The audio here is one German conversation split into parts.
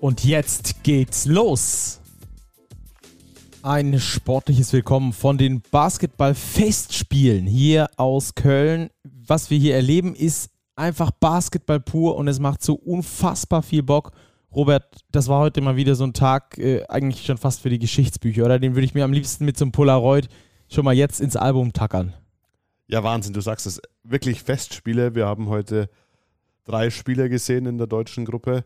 Und jetzt geht's los. Ein sportliches Willkommen von den Basketball-Festspielen hier aus Köln. Was wir hier erleben, ist einfach Basketball pur und es macht so unfassbar viel Bock. Robert, das war heute mal wieder so ein Tag, äh, eigentlich schon fast für die Geschichtsbücher, oder? Den würde ich mir am liebsten mit so einem Polaroid schon mal jetzt ins Album tackern. Ja, Wahnsinn, du sagst es. Wirklich Festspiele. Wir haben heute drei Spieler gesehen in der deutschen Gruppe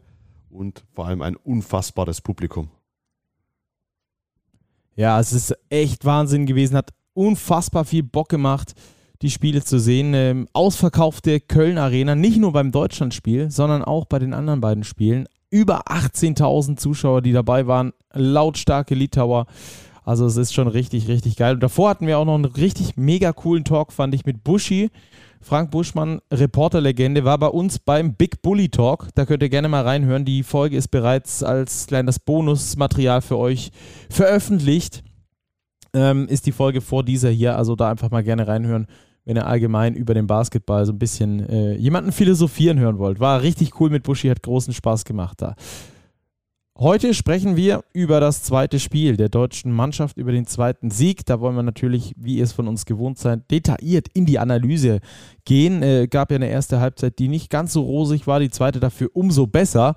und vor allem ein unfassbares Publikum. Ja, es ist echt Wahnsinn gewesen, hat unfassbar viel Bock gemacht, die Spiele zu sehen. Ähm, ausverkaufte Köln Arena, nicht nur beim Deutschlandspiel, sondern auch bei den anderen beiden Spielen. Über 18.000 Zuschauer, die dabei waren, lautstarke Litauer. Also es ist schon richtig, richtig geil. Und davor hatten wir auch noch einen richtig mega coolen Talk, fand ich, mit Buschi. Frank Buschmann, Reporterlegende, war bei uns beim Big Bully Talk. Da könnt ihr gerne mal reinhören. Die Folge ist bereits als kleines Bonusmaterial für euch veröffentlicht. Ähm, ist die Folge vor dieser hier. Also da einfach mal gerne reinhören, wenn ihr allgemein über den Basketball so ein bisschen äh, jemanden philosophieren hören wollt. War richtig cool mit Buschi, hat großen Spaß gemacht da. Heute sprechen wir über das zweite Spiel der deutschen Mannschaft, über den zweiten Sieg. Da wollen wir natürlich, wie ihr es von uns gewohnt seid, detailliert in die Analyse gehen. Äh, gab ja eine erste Halbzeit, die nicht ganz so rosig war, die zweite dafür umso besser.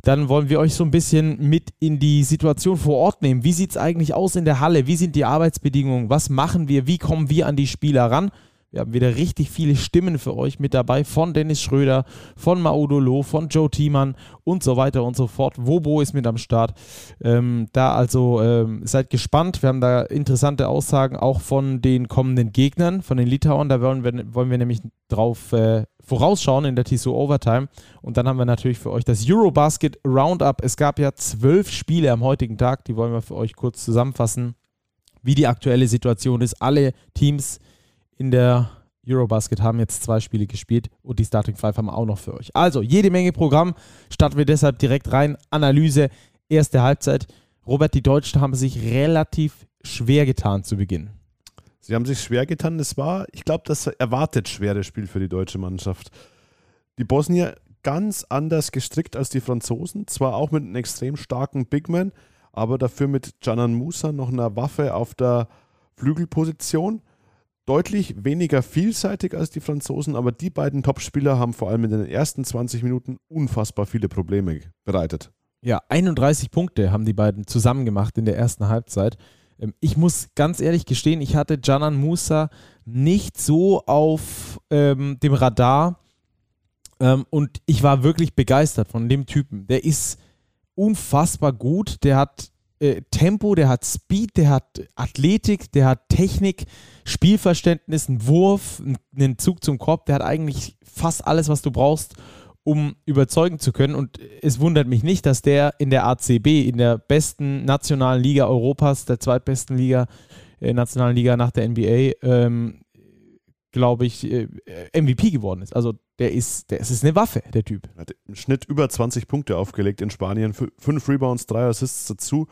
Dann wollen wir euch so ein bisschen mit in die Situation vor Ort nehmen. Wie sieht es eigentlich aus in der Halle? Wie sind die Arbeitsbedingungen? Was machen wir? Wie kommen wir an die Spieler ran? Wir haben wieder richtig viele Stimmen für euch mit dabei von Dennis Schröder, von Maudolo, von Joe Thiemann und so weiter und so fort. Wobo ist mit am Start. Ähm, da also ähm, seid gespannt. Wir haben da interessante Aussagen auch von den kommenden Gegnern, von den Litauern. Da wollen wir, wollen wir nämlich drauf äh, vorausschauen in der TSO Overtime. Und dann haben wir natürlich für euch das Eurobasket Roundup. Es gab ja zwölf Spiele am heutigen Tag. Die wollen wir für euch kurz zusammenfassen, wie die aktuelle Situation ist. Alle Teams in der Eurobasket haben jetzt zwei Spiele gespielt und die Starting Five haben wir auch noch für euch. Also, jede Menge Programm. Starten wir deshalb direkt rein. Analyse, erste Halbzeit. Robert, die Deutschen haben sich relativ schwer getan zu Beginn. Sie haben sich schwer getan. Es war, ich glaube, das erwartet schwere Spiel für die deutsche Mannschaft. Die Bosnier ganz anders gestrickt als die Franzosen. Zwar auch mit einem extrem starken Bigman, aber dafür mit Canan Musa noch einer Waffe auf der Flügelposition deutlich weniger vielseitig als die Franzosen, aber die beiden Topspieler haben vor allem in den ersten 20 Minuten unfassbar viele Probleme bereitet. Ja, 31 Punkte haben die beiden zusammen gemacht in der ersten Halbzeit. Ähm, ich muss ganz ehrlich gestehen, ich hatte Janan Musa nicht so auf ähm, dem Radar ähm, und ich war wirklich begeistert von dem Typen. Der ist unfassbar gut, der hat äh, Tempo, der hat Speed, der hat Athletik, der hat Technik, Spielverständnis, einen Wurf, einen Zug zum Korb, der hat eigentlich fast alles, was du brauchst, um überzeugen zu können. Und es wundert mich nicht, dass der in der ACB, in der besten nationalen Liga Europas, der zweitbesten Liga, äh, nationalen Liga nach der NBA, ähm, glaube ich, äh, MVP geworden ist. Also der ist, der ist eine Waffe, der Typ. Hat im Schnitt über 20 Punkte aufgelegt in Spanien, fünf Rebounds, drei Assists dazu.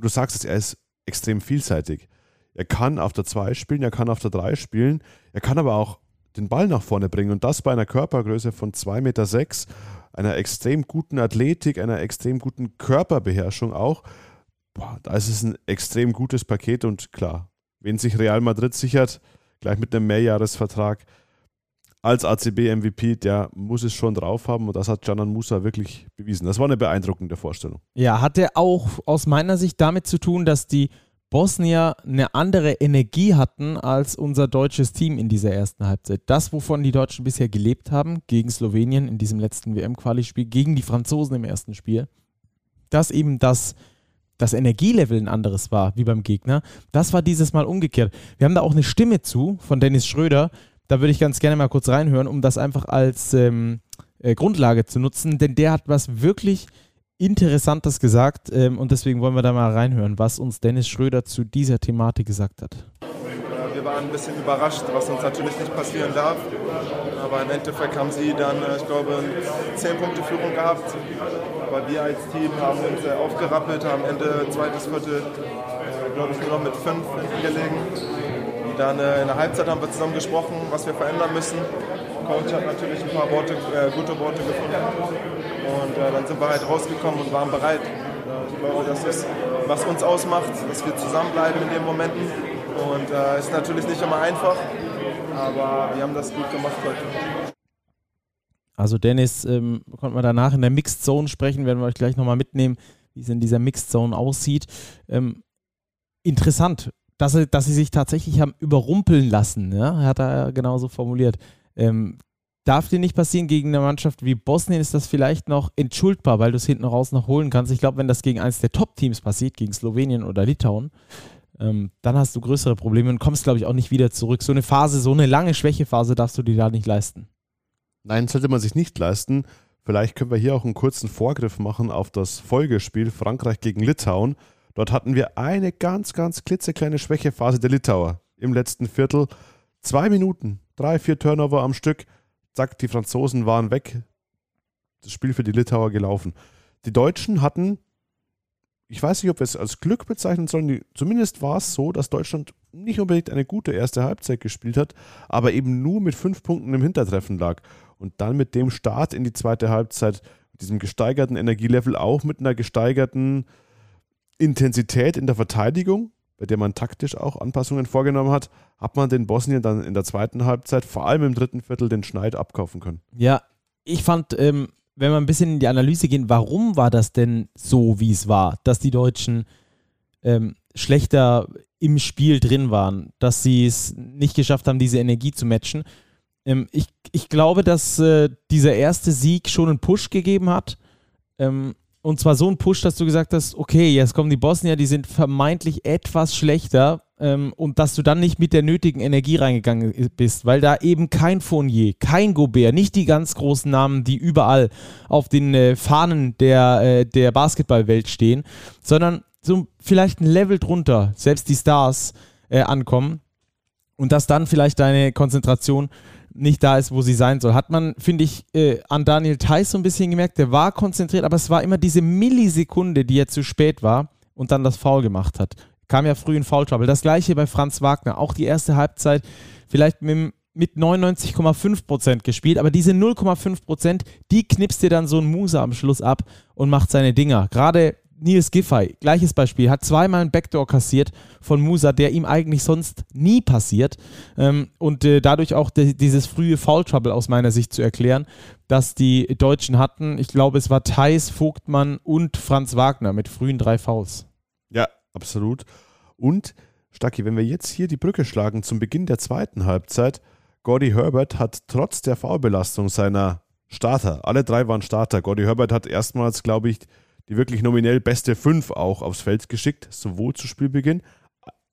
Und du sagst es, er ist extrem vielseitig. Er kann auf der 2 spielen, er kann auf der 3 spielen, er kann aber auch den Ball nach vorne bringen und das bei einer Körpergröße von 2,6 Meter, sechs, einer extrem guten Athletik, einer extrem guten Körperbeherrschung auch. Boah, da ist es ein extrem gutes Paket und klar, wenn sich Real Madrid sichert, gleich mit einem Mehrjahresvertrag, als ACB-MVP, der muss es schon drauf haben und das hat Janan Musa wirklich bewiesen. Das war eine beeindruckende Vorstellung. Ja, hatte auch aus meiner Sicht damit zu tun, dass die Bosnier eine andere Energie hatten als unser deutsches Team in dieser ersten Halbzeit. Das, wovon die Deutschen bisher gelebt haben, gegen Slowenien in diesem letzten WM-Quali-Spiel, gegen die Franzosen im ersten Spiel, dass eben das, das Energielevel ein anderes war, wie beim Gegner, das war dieses Mal umgekehrt. Wir haben da auch eine Stimme zu von Dennis Schröder, da würde ich ganz gerne mal kurz reinhören, um das einfach als ähm, äh, Grundlage zu nutzen, denn der hat was wirklich Interessantes gesagt ähm, und deswegen wollen wir da mal reinhören, was uns Dennis Schröder zu dieser Thematik gesagt hat. Wir waren ein bisschen überrascht, was uns natürlich nicht passieren darf. Aber im Endeffekt haben sie dann, äh, ich glaube, eine 10 Punkte Führung gehabt. Aber wir als Team haben uns äh, aufgerappelt, haben Ende zweites Viertel, äh, glaube ich, nur noch mit 5 hinten dann in der Halbzeit haben wir zusammen gesprochen, was wir verändern müssen. Der Coach hat natürlich ein paar Worte, äh, gute Worte gefunden. Und äh, dann sind wir halt rausgekommen und waren bereit. Ich glaube, das ist, was uns ausmacht, dass wir zusammenbleiben in den Momenten. Und äh, ist natürlich nicht immer einfach, aber wir haben das gut gemacht heute. Also Dennis, ähm, konnten wir danach in der Mixed Zone sprechen, werden wir euch gleich nochmal mitnehmen, wie es in dieser Mixed Zone aussieht. Ähm, interessant, dass sie, dass sie sich tatsächlich haben überrumpeln lassen, ja? hat er genauso formuliert. Ähm, darf dir nicht passieren gegen eine Mannschaft wie Bosnien, ist das vielleicht noch entschuldbar, weil du es hinten raus noch holen kannst. Ich glaube, wenn das gegen eines der Top-Teams passiert, gegen Slowenien oder Litauen, ähm, dann hast du größere Probleme und kommst, glaube ich, auch nicht wieder zurück. So eine Phase, so eine lange Schwächephase darfst du dir da nicht leisten. Nein, sollte man sich nicht leisten. Vielleicht können wir hier auch einen kurzen Vorgriff machen auf das Folgespiel Frankreich gegen Litauen. Dort hatten wir eine ganz, ganz klitzekleine Schwächephase der Litauer im letzten Viertel. Zwei Minuten, drei, vier Turnover am Stück. Zack, die Franzosen waren weg. Das Spiel für die Litauer gelaufen. Die Deutschen hatten ich weiß nicht, ob wir es als Glück bezeichnen sollen. Zumindest war es so, dass Deutschland nicht unbedingt eine gute erste Halbzeit gespielt hat, aber eben nur mit fünf Punkten im Hintertreffen lag. Und dann mit dem Start in die zweite Halbzeit, mit diesem gesteigerten Energielevel, auch mit einer gesteigerten Intensität in der Verteidigung, bei der man taktisch auch Anpassungen vorgenommen hat, hat man den Bosnien dann in der zweiten Halbzeit, vor allem im dritten Viertel, den Schneid abkaufen können. Ja, ich fand, ähm, wenn wir ein bisschen in die Analyse gehen, warum war das denn so, wie es war, dass die Deutschen ähm, schlechter im Spiel drin waren, dass sie es nicht geschafft haben, diese Energie zu matchen. Ähm, ich, ich glaube, dass äh, dieser erste Sieg schon einen Push gegeben hat. Ähm, und zwar so einen Push, dass du gesagt hast, okay, jetzt kommen die Bosnier, die sind vermeintlich etwas schlechter ähm, und dass du dann nicht mit der nötigen Energie reingegangen bist, weil da eben kein Fournier, kein Gobert, nicht die ganz großen Namen, die überall auf den äh, Fahnen der, äh, der Basketballwelt stehen, sondern so vielleicht ein Level drunter, selbst die Stars äh, ankommen. Und dass dann vielleicht deine Konzentration nicht da ist, wo sie sein soll. Hat man, finde ich, äh, an Daniel Theiss so ein bisschen gemerkt, der war konzentriert, aber es war immer diese Millisekunde, die er zu spät war und dann das Foul gemacht hat kam ja früh in Foul Trouble. Das gleiche bei Franz Wagner. Auch die erste Halbzeit vielleicht mit, mit 99,5% gespielt, aber diese 0,5%, die knipst dir dann so ein Musa am Schluss ab und macht seine Dinger. Gerade Nils Giffey, gleiches Beispiel, hat zweimal einen Backdoor kassiert von Musa, der ihm eigentlich sonst nie passiert. Ähm, und äh, dadurch auch de dieses frühe Foul Trouble aus meiner Sicht zu erklären, dass die Deutschen hatten. Ich glaube, es war Thais, Vogtmann und Franz Wagner mit frühen drei Fouls. Ja, absolut. Und, Stacki, wenn wir jetzt hier die Brücke schlagen zum Beginn der zweiten Halbzeit, Gordy Herbert hat trotz der Foulbelastung seiner Starter, alle drei waren Starter. Gordy Herbert hat erstmals, glaube ich, die wirklich nominell beste fünf auch aufs Feld geschickt, sowohl zu Spielbeginn,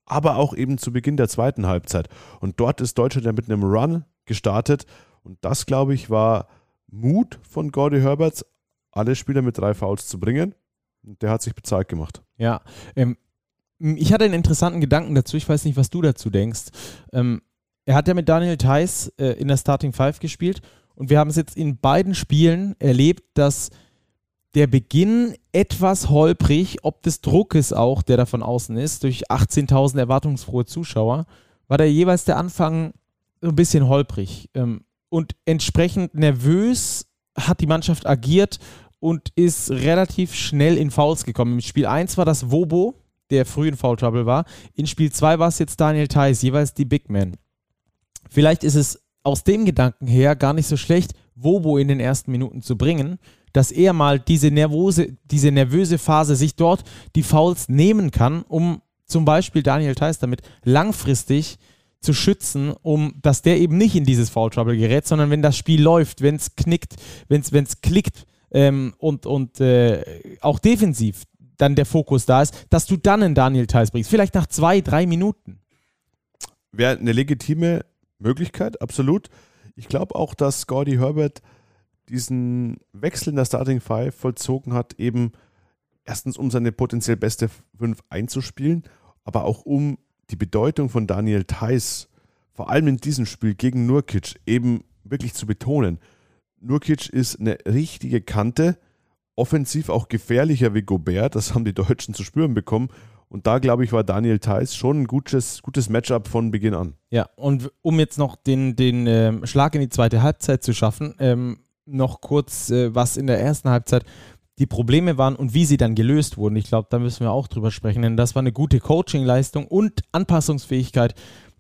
aber auch eben zu Beginn der zweiten Halbzeit. Und dort ist Deutschland ja mit einem Run gestartet. Und das, glaube ich, war Mut von Gordy Herberts, alle Spieler mit drei Fouls zu bringen. Und der hat sich bezahlt gemacht. Ja, ähm, ich hatte einen interessanten Gedanken dazu. Ich weiß nicht, was du dazu denkst. Ähm, er hat ja mit Daniel Theiss äh, in der Starting Five gespielt und wir haben es jetzt in beiden Spielen erlebt, dass der Beginn etwas holprig, ob des Druckes auch, der da von außen ist, durch 18.000 erwartungsfrohe Zuschauer, war da jeweils der Anfang ein bisschen holprig. Ähm, und entsprechend nervös hat die Mannschaft agiert und ist relativ schnell in Fouls gekommen. Im Spiel 1 war das Wobo, der früh in Foul Trouble war. In Spiel 2 war es jetzt Daniel Theiss, jeweils die Big Men. Vielleicht ist es aus dem Gedanken her gar nicht so schlecht, Wobo in den ersten Minuten zu bringen, dass er mal diese nervöse, diese nervöse Phase sich dort die Fouls nehmen kann, um zum Beispiel Daniel Theiss damit langfristig zu schützen, um dass der eben nicht in dieses Foul Trouble gerät, sondern wenn das Spiel läuft, wenn es knickt, wenn es klickt ähm, und, und äh, auch defensiv dann der Fokus da ist, dass du dann einen Daniel Theiss bringst. Vielleicht nach zwei, drei Minuten. Wäre eine legitime Möglichkeit, absolut. Ich glaube auch, dass Gordy Herbert diesen Wechsel in der Starting Five vollzogen hat, eben erstens um seine potenziell beste Fünf einzuspielen, aber auch um die Bedeutung von Daniel Theiss, vor allem in diesem Spiel gegen Nurkic, eben wirklich zu betonen. Nurkic ist eine richtige Kante, offensiv auch gefährlicher wie Gobert, das haben die Deutschen zu spüren bekommen. Und da, glaube ich, war Daniel Theiss schon ein gutes, gutes Matchup von Beginn an. Ja, und um jetzt noch den, den ähm, Schlag in die zweite Halbzeit zu schaffen, ähm, noch kurz äh, was in der ersten Halbzeit die Probleme waren und wie sie dann gelöst wurden. Ich glaube, da müssen wir auch drüber sprechen, denn das war eine gute Coaching-Leistung und Anpassungsfähigkeit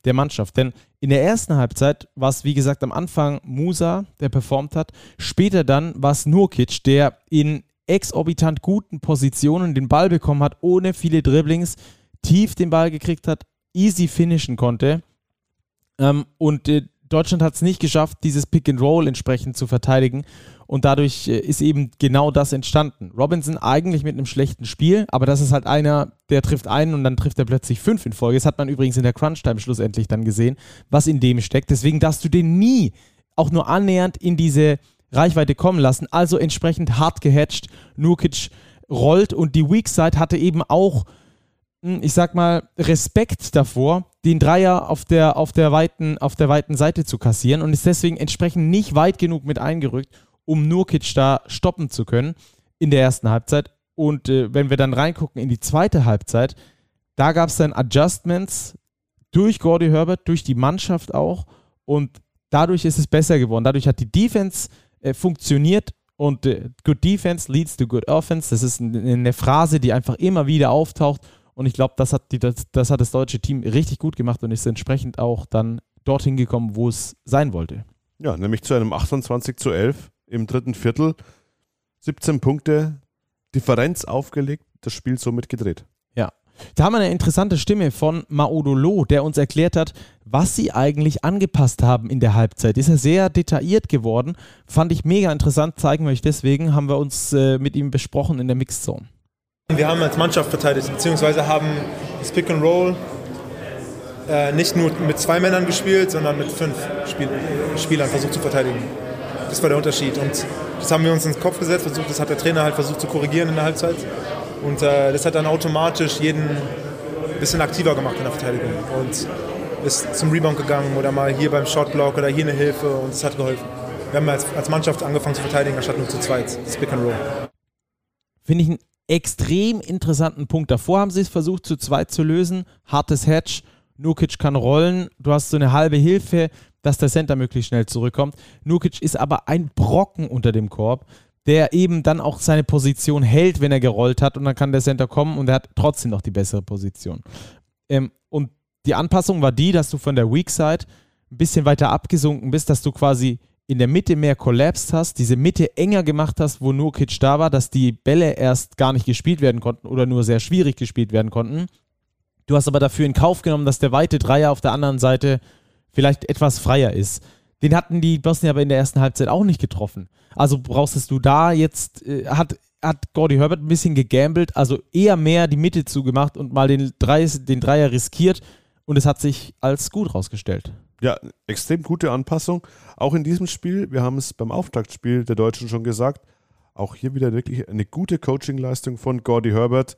der Mannschaft. Denn in der ersten Halbzeit war es, wie gesagt, am Anfang Musa, der performt hat. Später dann war es Nurkic, der in exorbitant guten Positionen den Ball bekommen hat, ohne viele Dribblings, tief den Ball gekriegt hat, easy finishen konnte. Ähm, und äh, Deutschland hat es nicht geschafft, dieses Pick and Roll entsprechend zu verteidigen. Und dadurch äh, ist eben genau das entstanden. Robinson eigentlich mit einem schlechten Spiel, aber das ist halt einer, der trifft einen und dann trifft er plötzlich fünf in Folge. Das hat man übrigens in der Crunch-Time schlussendlich dann gesehen, was in dem steckt. Deswegen darfst du den nie auch nur annähernd in diese Reichweite kommen lassen. Also entsprechend hart gehatcht. Nurkic rollt und die Weak Side hatte eben auch, ich sag mal, Respekt davor, den Dreier auf der, auf der, weiten, auf der weiten Seite zu kassieren und ist deswegen entsprechend nicht weit genug mit eingerückt um Nurkic da stoppen zu können in der ersten Halbzeit. Und äh, wenn wir dann reingucken in die zweite Halbzeit, da gab es dann Adjustments durch Gordy Herbert, durch die Mannschaft auch. Und dadurch ist es besser geworden. Dadurch hat die Defense äh, funktioniert und äh, Good Defense leads to Good Offense. Das ist eine Phrase, die einfach immer wieder auftaucht. Und ich glaube, das, hat das, das hat das deutsche Team richtig gut gemacht und ist entsprechend auch dann dorthin gekommen, wo es sein wollte. Ja, nämlich zu einem 28 zu 11 im dritten Viertel. 17 Punkte, Differenz aufgelegt, das Spiel somit gedreht. Ja. Da haben wir eine interessante Stimme von Maodolo, der uns erklärt hat, was sie eigentlich angepasst haben in der Halbzeit. Ist er sehr detailliert geworden. Fand ich mega interessant, zeigen wir euch deswegen, haben wir uns äh, mit ihm besprochen in der Mixed Zone. Wir haben als Mannschaft verteidigt, beziehungsweise haben das Pick and Roll äh, nicht nur mit zwei Männern gespielt, sondern mit fünf Spiel Spielern versucht zu verteidigen. Das war der Unterschied. Und das haben wir uns ins Kopf gesetzt, versucht, das hat der Trainer halt versucht zu korrigieren in der Halbzeit. Und äh, das hat dann automatisch jeden ein bisschen aktiver gemacht in der Verteidigung. Und ist zum Rebound gegangen oder mal hier beim Shotblock oder hier eine Hilfe und es hat geholfen. Wir haben als, als Mannschaft angefangen zu verteidigen, anstatt nur zu zweit. Das Pick and Roll. Finde ich einen extrem interessanten Punkt. Davor haben sie es versucht, zu zweit zu lösen. Hartes Hatch. Nukic kann rollen. Du hast so eine halbe Hilfe dass der Center möglichst schnell zurückkommt. Nukic ist aber ein Brocken unter dem Korb, der eben dann auch seine Position hält, wenn er gerollt hat und dann kann der Center kommen und er hat trotzdem noch die bessere Position. Ähm, und die Anpassung war die, dass du von der Weak Side ein bisschen weiter abgesunken bist, dass du quasi in der Mitte mehr collapsed hast, diese Mitte enger gemacht hast, wo Nurkic da war, dass die Bälle erst gar nicht gespielt werden konnten oder nur sehr schwierig gespielt werden konnten. Du hast aber dafür in Kauf genommen, dass der weite Dreier auf der anderen Seite vielleicht etwas freier ist. Den hatten die Bosnier aber in der ersten Halbzeit auch nicht getroffen. Also brauchst du da jetzt, äh, hat, hat Gordy Herbert ein bisschen gegambelt, also eher mehr die Mitte zugemacht und mal den, Drei, den Dreier riskiert und es hat sich als gut rausgestellt. Ja, extrem gute Anpassung. Auch in diesem Spiel, wir haben es beim Auftaktspiel der Deutschen schon gesagt, auch hier wieder wirklich eine gute Coachingleistung von Gordy Herbert.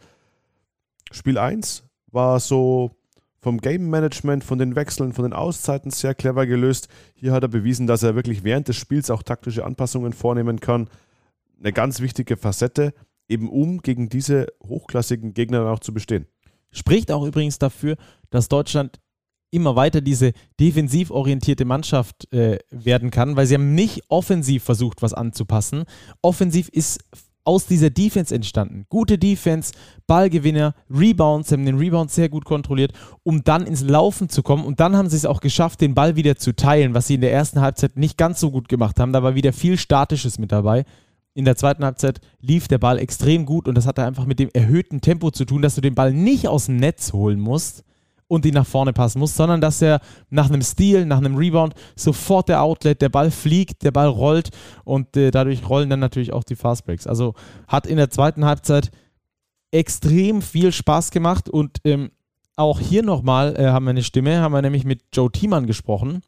Spiel 1 war so vom Game Management, von den Wechseln, von den Auszeiten sehr clever gelöst. Hier hat er bewiesen, dass er wirklich während des Spiels auch taktische Anpassungen vornehmen kann. Eine ganz wichtige Facette, eben um gegen diese hochklassigen Gegner auch zu bestehen. Spricht auch übrigens dafür, dass Deutschland immer weiter diese defensiv orientierte Mannschaft äh, werden kann, weil sie haben nicht offensiv versucht, was anzupassen. Offensiv ist aus dieser Defense entstanden. Gute Defense, Ballgewinner, Rebounds, haben den Rebound sehr gut kontrolliert, um dann ins Laufen zu kommen. Und dann haben sie es auch geschafft, den Ball wieder zu teilen, was sie in der ersten Halbzeit nicht ganz so gut gemacht haben. Da war wieder viel Statisches mit dabei. In der zweiten Halbzeit lief der Ball extrem gut und das hatte einfach mit dem erhöhten Tempo zu tun, dass du den Ball nicht aus dem Netz holen musst, und die nach vorne passen muss, sondern dass er nach einem Steal, nach einem Rebound sofort der Outlet, der Ball fliegt, der Ball rollt und äh, dadurch rollen dann natürlich auch die Fastbreaks. Also hat in der zweiten Halbzeit extrem viel Spaß gemacht und ähm, auch hier nochmal äh, haben wir eine Stimme, haben wir nämlich mit Joe Thiemann gesprochen,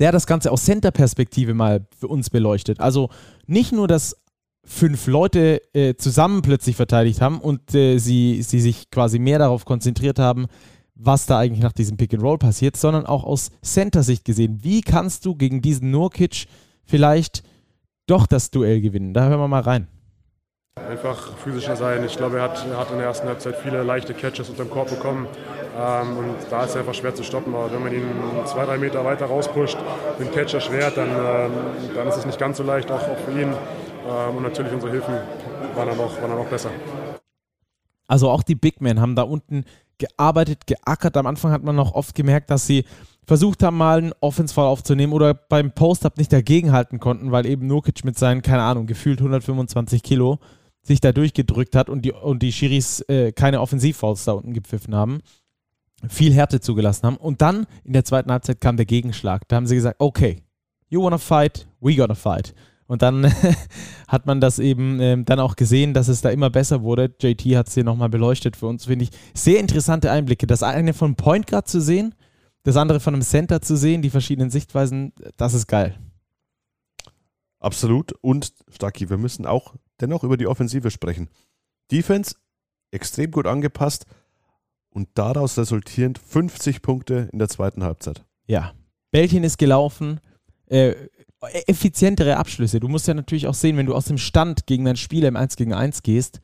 der das Ganze aus Center-Perspektive mal für uns beleuchtet. Also nicht nur, dass fünf Leute äh, zusammen plötzlich verteidigt haben und äh, sie, sie sich quasi mehr darauf konzentriert haben, was da eigentlich nach diesem Pick and Roll passiert, sondern auch aus Center-Sicht gesehen. Wie kannst du gegen diesen Nurkic vielleicht doch das Duell gewinnen? Da hören wir mal rein. Einfach physischer sein. Ich glaube, er hat, er hat in der ersten Halbzeit viele leichte Catches unter dem Korb bekommen. Ähm, und da ist er einfach schwer zu stoppen. Aber wenn man ihn zwei, drei Meter weiter rauspusht, den Catcher schwert, dann, ähm, dann ist es nicht ganz so leicht, auch, auch für ihn. Ähm, und natürlich unsere Hilfen waren dann, noch, waren dann noch besser. Also auch die Big Men haben da unten gearbeitet, geackert. Am Anfang hat man noch oft gemerkt, dass sie versucht haben, mal einen Offense-Fall aufzunehmen oder beim Post-Up nicht dagegenhalten konnten, weil eben Nurkic mit seinen, keine Ahnung, gefühlt 125 Kilo sich da durchgedrückt hat und die, und die Schiris äh, keine Offensivfouls da unten gepfiffen haben. Viel Härte zugelassen haben. Und dann in der zweiten Halbzeit kam der Gegenschlag. Da haben sie gesagt, okay, you wanna fight, we gonna fight. Und dann hat man das eben ähm, dann auch gesehen, dass es da immer besser wurde. JT hat es hier nochmal beleuchtet für uns, finde ich. Sehr interessante Einblicke. Das eine von Point Guard zu sehen, das andere von einem Center zu sehen, die verschiedenen Sichtweisen, das ist geil. Absolut. Und Stacki, wir müssen auch dennoch über die Offensive sprechen. Defense extrem gut angepasst und daraus resultierend 50 Punkte in der zweiten Halbzeit. Ja. Bällchen ist gelaufen. Äh, effizientere Abschlüsse. Du musst ja natürlich auch sehen, wenn du aus dem Stand gegen einen Spieler im 1 gegen 1 gehst,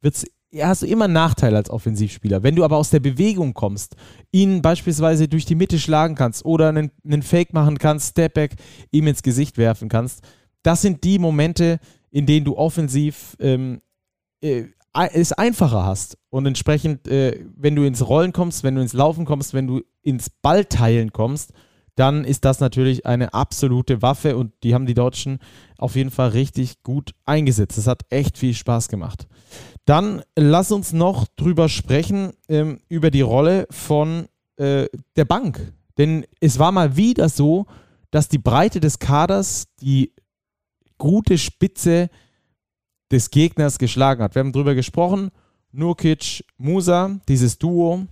wird's, hast du immer einen Nachteil als Offensivspieler. Wenn du aber aus der Bewegung kommst, ihn beispielsweise durch die Mitte schlagen kannst oder einen, einen Fake machen kannst, Stepback ihm ins Gesicht werfen kannst, das sind die Momente, in denen du offensiv ähm, äh, es einfacher hast. Und entsprechend, äh, wenn du ins Rollen kommst, wenn du ins Laufen kommst, wenn du ins Ballteilen kommst, dann ist das natürlich eine absolute Waffe und die haben die Deutschen auf jeden Fall richtig gut eingesetzt. Das hat echt viel Spaß gemacht. Dann lass uns noch drüber sprechen, ähm, über die Rolle von äh, der Bank. Denn es war mal wieder so, dass die Breite des Kaders die gute Spitze des Gegners geschlagen hat. Wir haben drüber gesprochen. Nurkic, Musa, dieses Duo,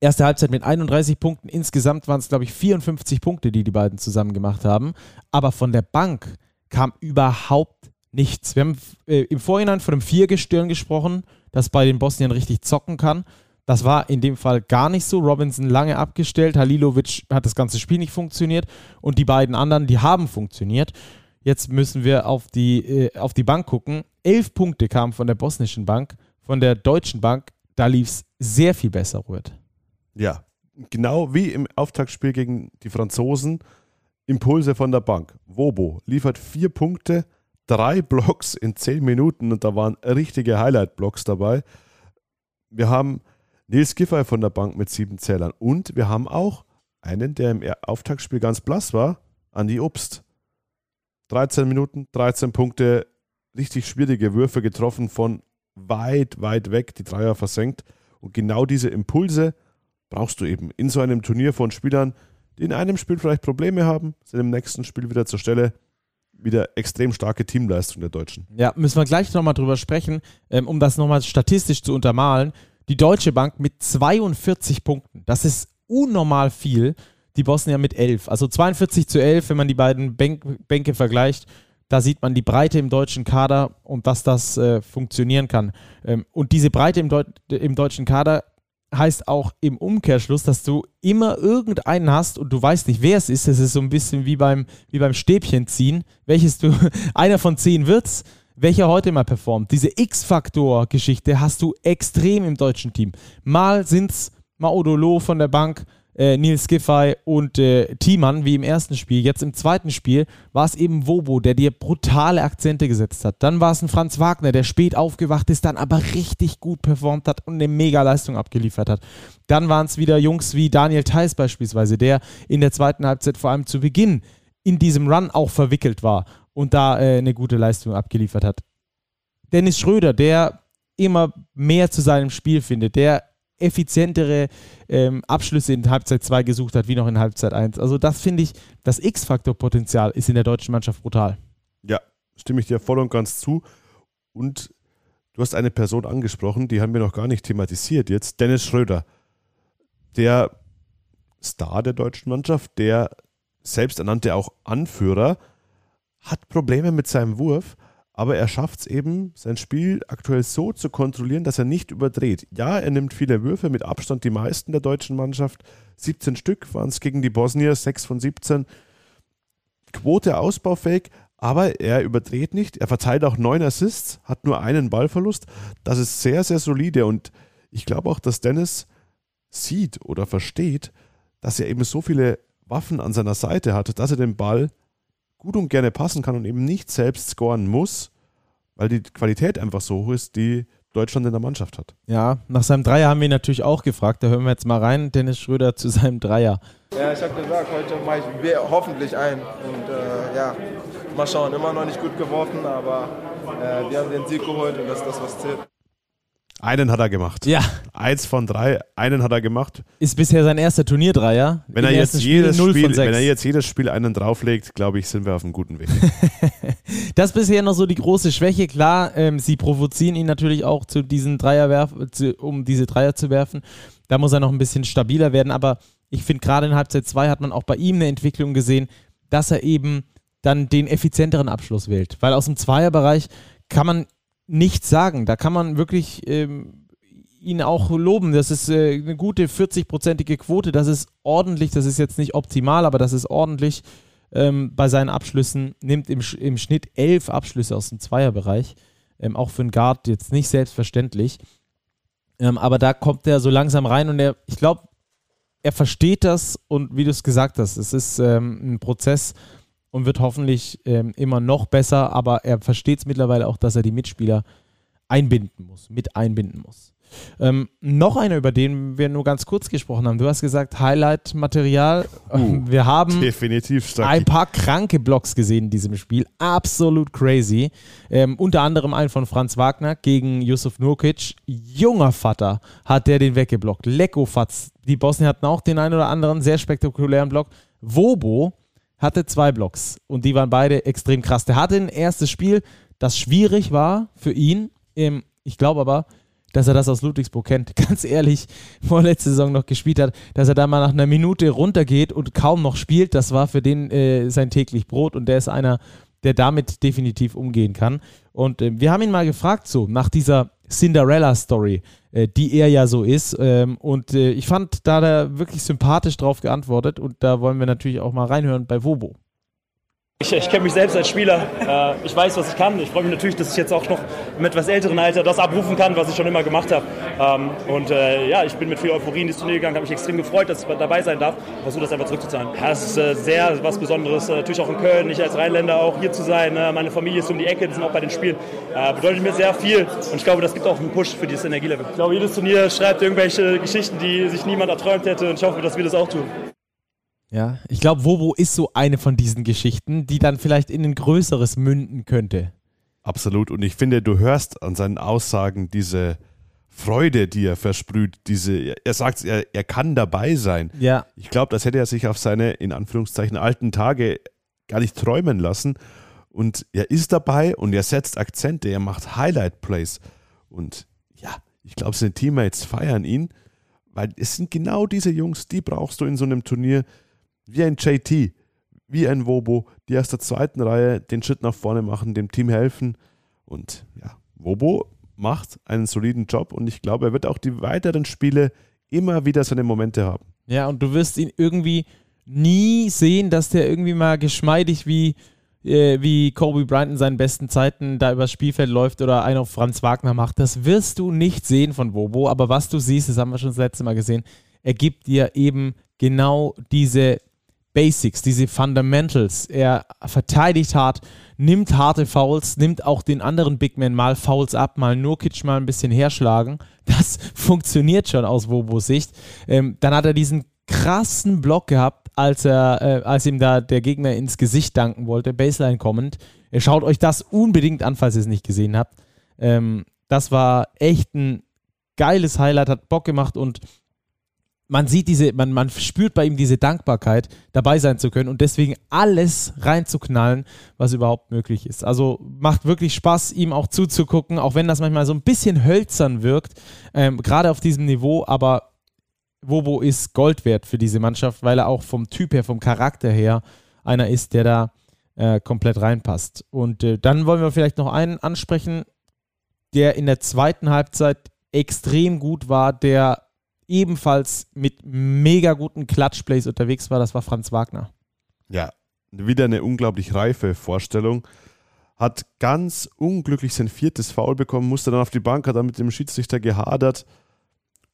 Erste Halbzeit mit 31 Punkten. Insgesamt waren es, glaube ich, 54 Punkte, die die beiden zusammen gemacht haben. Aber von der Bank kam überhaupt nichts. Wir haben äh, im Vorhinein von einem Viergestirn gesprochen, das bei den Bosnien richtig zocken kann. Das war in dem Fall gar nicht so. Robinson lange abgestellt, Halilovic hat das ganze Spiel nicht funktioniert und die beiden anderen, die haben funktioniert. Jetzt müssen wir auf die, äh, auf die Bank gucken. Elf Punkte kamen von der bosnischen Bank, von der deutschen Bank. Da lief es sehr viel besser, Ruth. Ja, genau wie im Auftaktspiel gegen die Franzosen. Impulse von der Bank. Wobo liefert vier Punkte, drei Blocks in zehn Minuten und da waren richtige Highlight-Blocks dabei. Wir haben Nils Giffey von der Bank mit sieben Zählern und wir haben auch einen, der im Auftaktspiel ganz blass war, Andi Obst. 13 Minuten, 13 Punkte, richtig schwierige Würfe getroffen von weit, weit weg, die Dreier versenkt. Und genau diese Impulse brauchst du eben in so einem Turnier von Spielern, die in einem Spiel vielleicht Probleme haben, sind im nächsten Spiel wieder zur Stelle. Wieder extrem starke Teamleistung der Deutschen. Ja, müssen wir gleich nochmal drüber sprechen, ähm, um das nochmal statistisch zu untermalen. Die Deutsche Bank mit 42 Punkten. Das ist unnormal viel. Die Bosnier mit 11. Also 42 zu 11, wenn man die beiden Bänk Bänke vergleicht. Da sieht man die Breite im deutschen Kader und dass das äh, funktionieren kann. Ähm, und diese Breite im, Deu im deutschen Kader heißt auch im Umkehrschluss, dass du immer irgendeinen hast und du weißt nicht, wer es ist. Es ist so ein bisschen wie beim, wie beim Stäbchen ziehen, welches du, einer von zehn wird's, welcher heute mal performt. Diese X-Faktor-Geschichte hast du extrem im deutschen Team. Mal sind's Maudolo von der Bank, äh, Nils Giffey und äh, Thiemann wie im ersten Spiel. Jetzt im zweiten Spiel war es eben Wobo, der dir brutale Akzente gesetzt hat. Dann war es ein Franz Wagner, der spät aufgewacht ist, dann aber richtig gut performt hat und eine Mega-Leistung abgeliefert hat. Dann waren es wieder Jungs wie Daniel Theiss beispielsweise, der in der zweiten Halbzeit vor allem zu Beginn in diesem Run auch verwickelt war und da äh, eine gute Leistung abgeliefert hat. Dennis Schröder, der immer mehr zu seinem Spiel findet, der effizientere ähm, Abschlüsse in Halbzeit 2 gesucht hat, wie noch in Halbzeit 1. Also das finde ich, das X-Faktor-Potenzial ist in der deutschen Mannschaft brutal. Ja, stimme ich dir voll und ganz zu. Und du hast eine Person angesprochen, die haben wir noch gar nicht thematisiert jetzt, Dennis Schröder. Der Star der deutschen Mannschaft, der selbsternannte auch Anführer, hat Probleme mit seinem Wurf, aber er schafft es eben, sein Spiel aktuell so zu kontrollieren, dass er nicht überdreht. Ja, er nimmt viele Würfe, mit Abstand die meisten der deutschen Mannschaft. 17 Stück waren es gegen die Bosnier, 6 von 17. Quote ausbaufähig, aber er überdreht nicht. Er verteilt auch neun Assists, hat nur einen Ballverlust. Das ist sehr, sehr solide und ich glaube auch, dass Dennis sieht oder versteht, dass er eben so viele Waffen an seiner Seite hat, dass er den Ball gut und gerne passen kann und eben nicht selbst scoren muss, weil die Qualität einfach so hoch ist, die Deutschland in der Mannschaft hat. Ja, nach seinem Dreier haben wir ihn natürlich auch gefragt. Da hören wir jetzt mal rein, Dennis Schröder zu seinem Dreier. Ja, ich habe gesagt, heute mache ich hoffentlich ein. Und äh, ja, mal schauen, immer noch nicht gut geworfen, aber äh, wir haben den Sieg geholt und das ist das, was zählt. Einen hat er gemacht. Ja. Eins von drei, einen hat er gemacht. Ist bisher sein erster Turnierdreier. Wenn er, jetzt jedes Spiel, wenn er jetzt jedes Spiel einen drauflegt, glaube ich, sind wir auf einem guten Weg. das ist bisher noch so die große Schwäche. Klar, ähm, sie provozieren ihn natürlich auch zu diesen Dreier zu, um diese Dreier zu werfen. Da muss er noch ein bisschen stabiler werden. Aber ich finde, gerade in Halbzeit 2 hat man auch bei ihm eine Entwicklung gesehen, dass er eben dann den effizienteren Abschluss wählt. Weil aus dem Zweierbereich kann man nichts sagen. Da kann man wirklich ähm, ihn auch loben. Das ist äh, eine gute 40-prozentige Quote. Das ist ordentlich. Das ist jetzt nicht optimal, aber das ist ordentlich ähm, bei seinen Abschlüssen. Nimmt im, im Schnitt elf Abschlüsse aus dem Zweierbereich. Ähm, auch für einen Guard jetzt nicht selbstverständlich. Ähm, aber da kommt er so langsam rein und er, ich glaube, er versteht das und wie du es gesagt hast, es ist ähm, ein Prozess, und wird hoffentlich ähm, immer noch besser, aber er versteht es mittlerweile auch, dass er die Mitspieler einbinden muss, mit einbinden muss. Ähm, noch einer, über den wir nur ganz kurz gesprochen haben. Du hast gesagt, Highlight-Material. Uh, wir haben definitiv ein paar kranke Blocks gesehen in diesem Spiel. Absolut crazy. Ähm, unter anderem einen von Franz Wagner gegen Yusuf Nurkic. Junger Vater hat der den weggeblockt. Lecko Fatz. Die Bosnien hatten auch den einen oder anderen sehr spektakulären Block. Wobo hatte zwei Blocks und die waren beide extrem krass. Der hatte ein erstes Spiel, das schwierig war für ihn. Ich glaube aber, dass er das aus Ludwigsburg kennt. Ganz ehrlich, vorletzte Saison noch gespielt hat, dass er da mal nach einer Minute runtergeht und kaum noch spielt, das war für den äh, sein täglich Brot und der ist einer, der damit definitiv umgehen kann. Und äh, wir haben ihn mal gefragt, so nach dieser Cinderella-Story, die er ja so ist. Ähm, und äh, ich fand da er wirklich sympathisch drauf geantwortet und da wollen wir natürlich auch mal reinhören bei Wobo. Ich, ich kenne mich selbst als Spieler. Äh, ich weiß, was ich kann. Ich freue mich natürlich, dass ich jetzt auch noch im etwas älteren Alter das abrufen kann, was ich schon immer gemacht habe. Ähm, und äh, ja, ich bin mit viel Euphorie in dieses Turnier gegangen, habe mich extrem gefreut, dass ich dabei sein darf. Versuche das einfach zurückzuzahlen. Ja, es ist äh, sehr was Besonderes. natürlich auch in Köln, ich als Rheinländer auch hier zu sein. meine Familie ist um die Ecke, die sind auch bei den Spielen. bedeutet mir sehr viel. Und ich glaube, das gibt auch einen Push für dieses Energielevel. Ich glaube, jedes Turnier schreibt irgendwelche Geschichten, die sich niemand erträumt hätte. Und ich hoffe, dass wir das auch tun. Ja, ich glaube, Wobo ist so eine von diesen Geschichten, die dann vielleicht in ein größeres münden könnte. Absolut. Und ich finde, du hörst an seinen Aussagen diese Freude, die er versprüht. Diese, er sagt, er, er kann dabei sein. Ja. Ich glaube, das hätte er sich auf seine, in Anführungszeichen, alten Tage gar nicht träumen lassen. Und er ist dabei und er setzt Akzente, er macht Highlight-Plays. Und ja, ich glaube, seine Teammates feiern ihn, weil es sind genau diese Jungs, die brauchst du in so einem Turnier, wie ein JT, wie ein Wobo, die aus der zweiten Reihe den Schritt nach vorne machen, dem Team helfen. Und ja, Wobo macht einen soliden Job und ich glaube, er wird auch die weiteren Spiele immer wieder seine Momente haben. Ja, und du wirst ihn irgendwie nie sehen, dass der irgendwie mal geschmeidig wie, äh, wie Kobe Bryant in seinen besten Zeiten da übers Spielfeld läuft oder einen auf Franz Wagner macht. Das wirst du nicht sehen von Wobo, aber was du siehst, das haben wir schon das letzte Mal gesehen, er gibt dir eben genau diese Basics, diese Fundamentals. Er verteidigt hart, nimmt harte Fouls, nimmt auch den anderen Big Man mal Fouls ab, mal Nurkic mal ein bisschen herschlagen. Das funktioniert schon aus Wobos Sicht. Ähm, dann hat er diesen krassen Block gehabt, als er, äh, als ihm da der Gegner ins Gesicht danken wollte, Baseline kommend. Schaut euch das unbedingt an, falls ihr es nicht gesehen habt. Ähm, das war echt ein geiles Highlight, hat Bock gemacht und man sieht diese, man, man spürt bei ihm diese Dankbarkeit, dabei sein zu können und deswegen alles reinzuknallen, was überhaupt möglich ist. Also macht wirklich Spaß, ihm auch zuzugucken, auch wenn das manchmal so ein bisschen hölzern wirkt, ähm, gerade auf diesem Niveau, aber Wobo ist Gold wert für diese Mannschaft, weil er auch vom Typ her, vom Charakter her einer ist, der da äh, komplett reinpasst. Und äh, dann wollen wir vielleicht noch einen ansprechen, der in der zweiten Halbzeit extrem gut war, der ebenfalls mit mega guten Clutch-Plays unterwegs war, das war Franz Wagner. Ja, wieder eine unglaublich reife Vorstellung. Hat ganz unglücklich sein viertes Foul bekommen, musste dann auf die Bank, hat dann mit dem Schiedsrichter gehadert,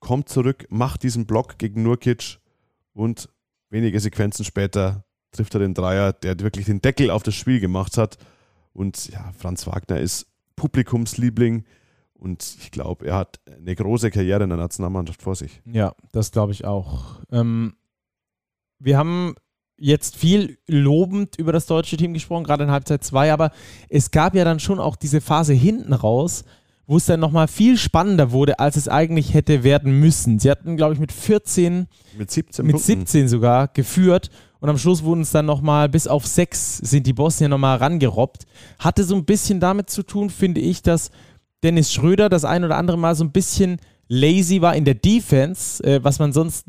kommt zurück, macht diesen Block gegen Nurkic und wenige Sequenzen später trifft er den Dreier, der wirklich den Deckel auf das Spiel gemacht hat. Und ja, Franz Wagner ist Publikumsliebling und ich glaube, er hat eine große Karriere in der Nationalmannschaft vor sich. Ja, das glaube ich auch. Ähm, wir haben jetzt viel lobend über das deutsche Team gesprochen, gerade in Halbzeit 2, aber es gab ja dann schon auch diese Phase hinten raus, wo es dann nochmal viel spannender wurde, als es eigentlich hätte werden müssen. Sie hatten, glaube ich, mit 14, mit 17, mit 17 sogar geführt und am Schluss wurden es dann nochmal bis auf 6 sind die Bosnier nochmal rangerobbt. Hatte so ein bisschen damit zu tun, finde ich, dass Dennis Schröder das ein oder andere Mal so ein bisschen lazy war in der Defense, äh, was man sonst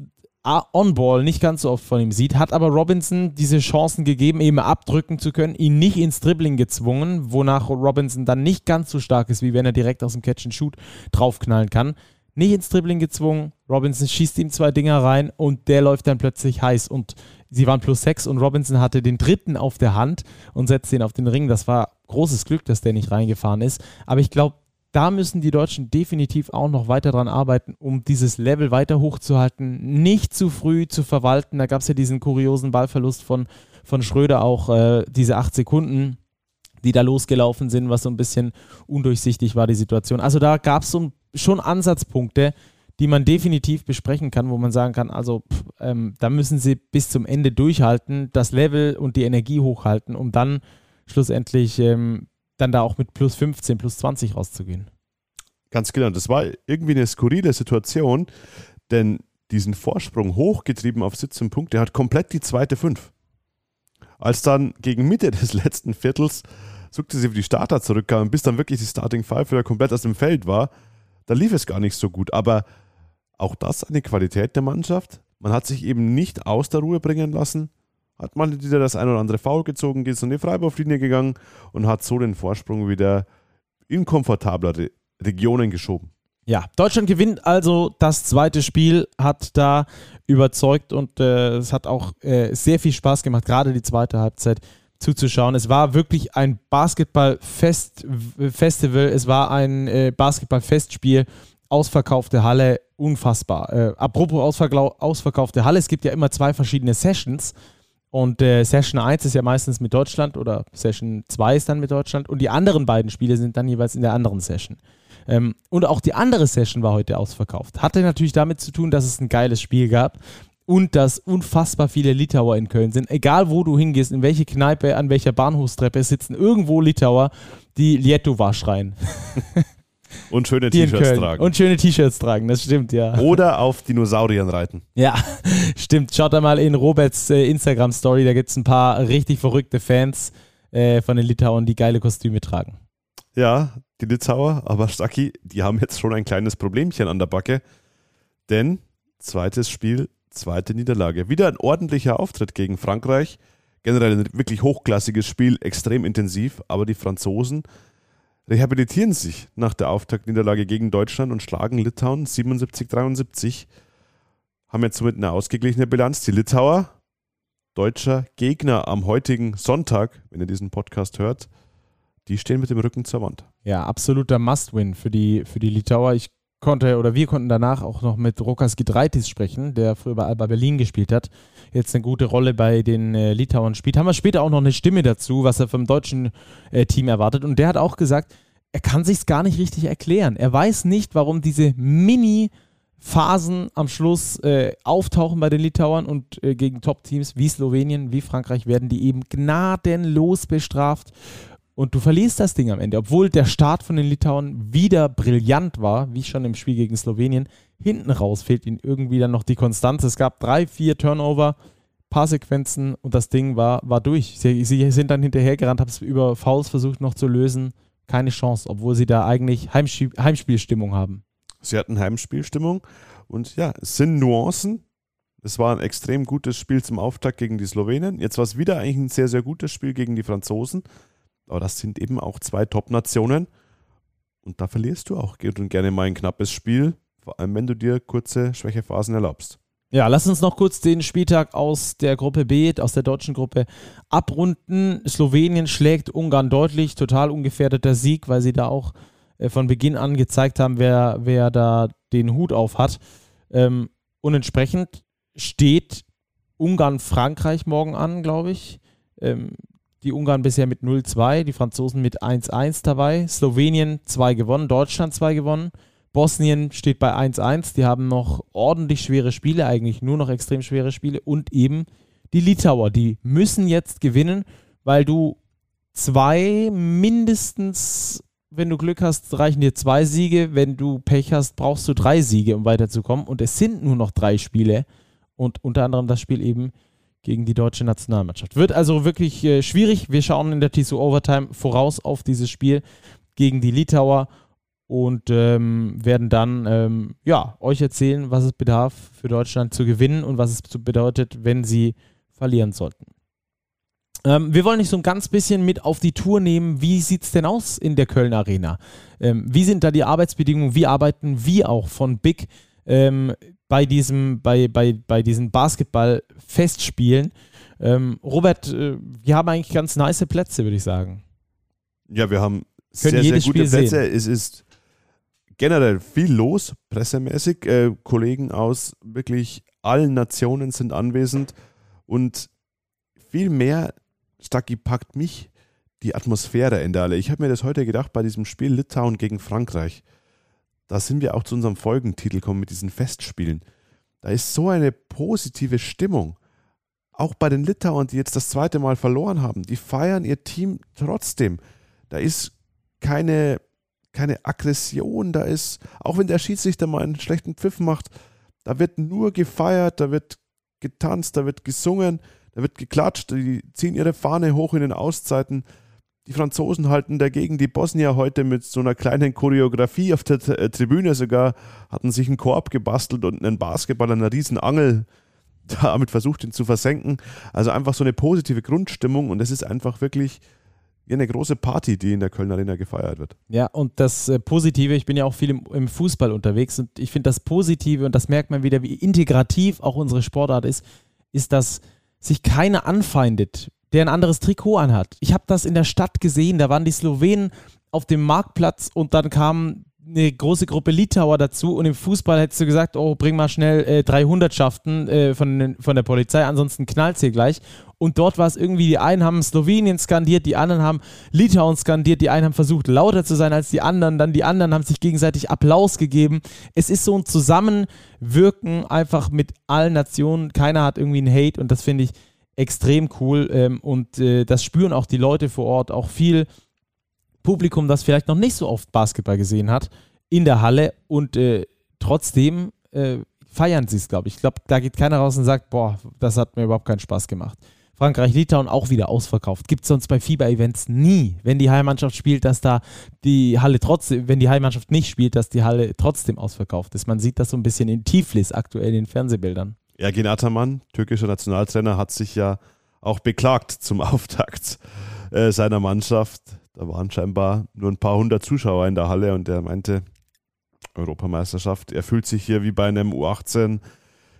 on-ball nicht ganz so oft von ihm sieht, hat aber Robinson diese Chancen gegeben, eben abdrücken zu können, ihn nicht ins Dribbling gezwungen, wonach Robinson dann nicht ganz so stark ist, wie wenn er direkt aus dem Catch-and-Shoot draufknallen kann. Nicht ins Dribbling gezwungen, Robinson schießt ihm zwei Dinger rein und der läuft dann plötzlich heiß und sie waren plus sechs und Robinson hatte den dritten auf der Hand und setzte ihn auf den Ring. Das war großes Glück, dass der nicht reingefahren ist. Aber ich glaube, da müssen die Deutschen definitiv auch noch weiter dran arbeiten, um dieses Level weiter hochzuhalten, nicht zu früh zu verwalten. Da gab es ja diesen kuriosen Ballverlust von, von Schröder auch, äh, diese acht Sekunden, die da losgelaufen sind, was so ein bisschen undurchsichtig war, die Situation. Also da gab es so schon Ansatzpunkte, die man definitiv besprechen kann, wo man sagen kann, also pff, ähm, da müssen sie bis zum Ende durchhalten, das Level und die Energie hochhalten, um dann schlussendlich ähm, dann da auch mit plus 15, plus 20 rauszugehen. Ganz genau. Das war irgendwie eine skurrile Situation, denn diesen Vorsprung hochgetrieben auf 17 Punkte hat komplett die zweite Fünf. Als dann gegen Mitte des letzten Viertels sukzessive die Starter zurückkamen, bis dann wirklich die Starting Five wieder komplett aus dem Feld war, da lief es gar nicht so gut. Aber auch das eine Qualität der Mannschaft. Man hat sich eben nicht aus der Ruhe bringen lassen, hat mal wieder das ein oder andere Foul gezogen, ist in die Freiwurflinie gegangen und hat so den Vorsprung wieder in komfortablere Regionen geschoben. Ja, Deutschland gewinnt also das zweite Spiel, hat da überzeugt und äh, es hat auch äh, sehr viel Spaß gemacht, gerade die zweite Halbzeit zuzuschauen. Es war wirklich ein Basketball-Festival, es war ein äh, Basketball-Festspiel, ausverkaufte Halle, unfassbar. Äh, apropos ausverkaufte Halle, es gibt ja immer zwei verschiedene Sessions. Und äh, Session 1 ist ja meistens mit Deutschland oder Session 2 ist dann mit Deutschland und die anderen beiden Spiele sind dann jeweils in der anderen Session. Ähm, und auch die andere Session war heute ausverkauft. Hatte natürlich damit zu tun, dass es ein geiles Spiel gab und dass unfassbar viele Litauer in Köln sind. Egal wo du hingehst, in welche Kneipe, an welcher Bahnhofstreppe sitzen irgendwo Litauer, die Lietova schreien. Und schöne T-Shirts tragen. Und schöne T-Shirts tragen, das stimmt, ja. Oder auf Dinosauriern reiten. Ja, stimmt. Schaut da mal in Roberts äh, Instagram-Story, da gibt es ein paar richtig verrückte Fans äh, von den Litauern, die geile Kostüme tragen. Ja, die Litauer, aber Stacki, die haben jetzt schon ein kleines Problemchen an der Backe. Denn zweites Spiel, zweite Niederlage. Wieder ein ordentlicher Auftritt gegen Frankreich. Generell ein wirklich hochklassiges Spiel, extrem intensiv, aber die Franzosen rehabilitieren sich nach der Auftaktniederlage gegen Deutschland und schlagen Litauen 77-73. Haben jetzt somit eine ausgeglichene Bilanz. Die Litauer, deutscher Gegner am heutigen Sonntag, wenn ihr diesen Podcast hört, die stehen mit dem Rücken zur Wand. Ja, absoluter Must-Win für die, für die Litauer. Ich konnte oder wir konnten danach auch noch mit Rokas Gidraitis sprechen, der früher bei Alba Berlin gespielt hat, jetzt eine gute Rolle bei den äh, Litauern spielt. Haben wir später auch noch eine Stimme dazu, was er vom deutschen äh, Team erwartet. Und der hat auch gesagt, er kann sich gar nicht richtig erklären. Er weiß nicht, warum diese Mini- Phasen am Schluss äh, auftauchen bei den Litauern und äh, gegen Top-Teams wie Slowenien, wie Frankreich werden die eben gnadenlos bestraft und du verlierst das Ding am Ende. Obwohl der Start von den Litauen wieder brillant war, wie schon im Spiel gegen Slowenien, hinten raus fehlt ihnen irgendwie dann noch die Konstanz. Es gab drei, vier Turnover, paar Sequenzen und das Ding war, war durch. Sie, sie sind dann hinterhergerannt, haben es über Fouls versucht noch zu lösen. Keine Chance, obwohl sie da eigentlich Heimspiel, Heimspielstimmung haben. Sie hatten Heimspielstimmung Und ja, es sind Nuancen. Es war ein extrem gutes Spiel zum Auftakt gegen die Slowenen. Jetzt war es wieder eigentlich ein sehr, sehr gutes Spiel gegen die Franzosen. Aber das sind eben auch zwei Top-Nationen. Und da verlierst du auch gerne mal ein knappes Spiel, vor allem wenn du dir kurze Schwächephasen erlaubst. Ja, lass uns noch kurz den Spieltag aus der Gruppe B, aus der deutschen Gruppe abrunden. Slowenien schlägt Ungarn deutlich, total ungefährdeter Sieg, weil sie da auch äh, von Beginn an gezeigt haben, wer, wer da den Hut auf hat. Ähm, und entsprechend steht Ungarn-Frankreich morgen an, glaube ich. Ähm, die Ungarn bisher mit 0-2, die Franzosen mit 1-1 dabei. Slowenien 2 gewonnen, Deutschland 2 gewonnen. Bosnien steht bei 1-1. Die haben noch ordentlich schwere Spiele, eigentlich nur noch extrem schwere Spiele. Und eben die Litauer, die müssen jetzt gewinnen, weil du zwei mindestens, wenn du Glück hast, reichen dir zwei Siege. Wenn du Pech hast, brauchst du drei Siege, um weiterzukommen. Und es sind nur noch drei Spiele. Und unter anderem das Spiel eben gegen die deutsche Nationalmannschaft. Wird also wirklich äh, schwierig. Wir schauen in der TSU Overtime voraus auf dieses Spiel gegen die Litauer und ähm, werden dann ähm, ja, euch erzählen, was es bedarf für Deutschland zu gewinnen und was es bedeutet, wenn sie verlieren sollten. Ähm, wir wollen nicht so ein ganz bisschen mit auf die Tour nehmen. Wie sieht es denn aus in der Köln Arena? Ähm, wie sind da die Arbeitsbedingungen? Wie arbeiten wir auch von Big ähm, bei, diesem, bei, bei, bei diesen Basketball-Festspielen? Ähm, Robert, äh, wir haben eigentlich ganz nice Plätze, würde ich sagen. Ja, wir haben Können sehr, sehr gute Plätze. Sehen. Es ist generell viel los, pressemäßig. Äh, Kollegen aus wirklich allen Nationen sind anwesend und viel mehr Stacki packt mich die Atmosphäre in der Halle. Ich habe mir das heute gedacht bei diesem Spiel Litauen gegen Frankreich. Da sind wir auch zu unserem Folgentitel gekommen mit diesen Festspielen. Da ist so eine positive Stimmung. Auch bei den Litauern, die jetzt das zweite Mal verloren haben, die feiern ihr Team trotzdem. Da ist keine keine Aggression da ist, auch wenn der Schiedsrichter mal einen schlechten Pfiff macht, da wird nur gefeiert, da wird getanzt, da wird gesungen, da wird geklatscht, die ziehen ihre Fahne hoch in den Auszeiten. Die Franzosen halten dagegen die Bosnier heute mit so einer kleinen Choreografie auf der äh, Tribüne sogar, hatten sich einen Korb gebastelt und einen Basketball, eine riesen Angel damit versucht, ihn zu versenken. Also einfach so eine positive Grundstimmung und es ist einfach wirklich eine große Party, die in der Köln Arena gefeiert wird. Ja, und das äh, Positive, ich bin ja auch viel im Fußball unterwegs und ich finde das Positive, und das merkt man wieder, wie integrativ auch unsere Sportart ist, ist, dass sich keiner anfeindet, der ein anderes Trikot anhat. Ich habe das in der Stadt gesehen, da waren die Slowenen auf dem Marktplatz und dann kamen eine große Gruppe Litauer dazu und im Fußball hättest du gesagt, oh, bring mal schnell äh, 300 Schaften äh, von, von der Polizei, ansonsten knallt hier gleich. Und dort war es irgendwie, die einen haben Slowenien skandiert, die anderen haben Litauen skandiert, die einen haben versucht lauter zu sein als die anderen, dann die anderen haben sich gegenseitig Applaus gegeben. Es ist so ein Zusammenwirken einfach mit allen Nationen. Keiner hat irgendwie einen Hate und das finde ich extrem cool ähm, und äh, das spüren auch die Leute vor Ort, auch viel Publikum, das vielleicht noch nicht so oft Basketball gesehen hat, in der Halle und äh, trotzdem äh, feiern sie es, glaube ich. Ich glaube, da geht keiner raus und sagt, boah, das hat mir überhaupt keinen Spaß gemacht. Frankreich, Litauen auch wieder ausverkauft. Gibt es sonst bei FIBA-Events nie, wenn die Heimmannschaft spielt, dass da die Halle trotzdem, wenn die Heimmannschaft nicht spielt, dass die Halle trotzdem ausverkauft ist. Man sieht das so ein bisschen in Tiflis aktuell in den Fernsehbildern. Ergin Ataman, türkischer Nationaltrainer, hat sich ja auch beklagt zum Auftakt äh, seiner Mannschaft. Da waren scheinbar nur ein paar hundert Zuschauer in der Halle und er meinte, Europameisterschaft, er fühlt sich hier wie bei einem U18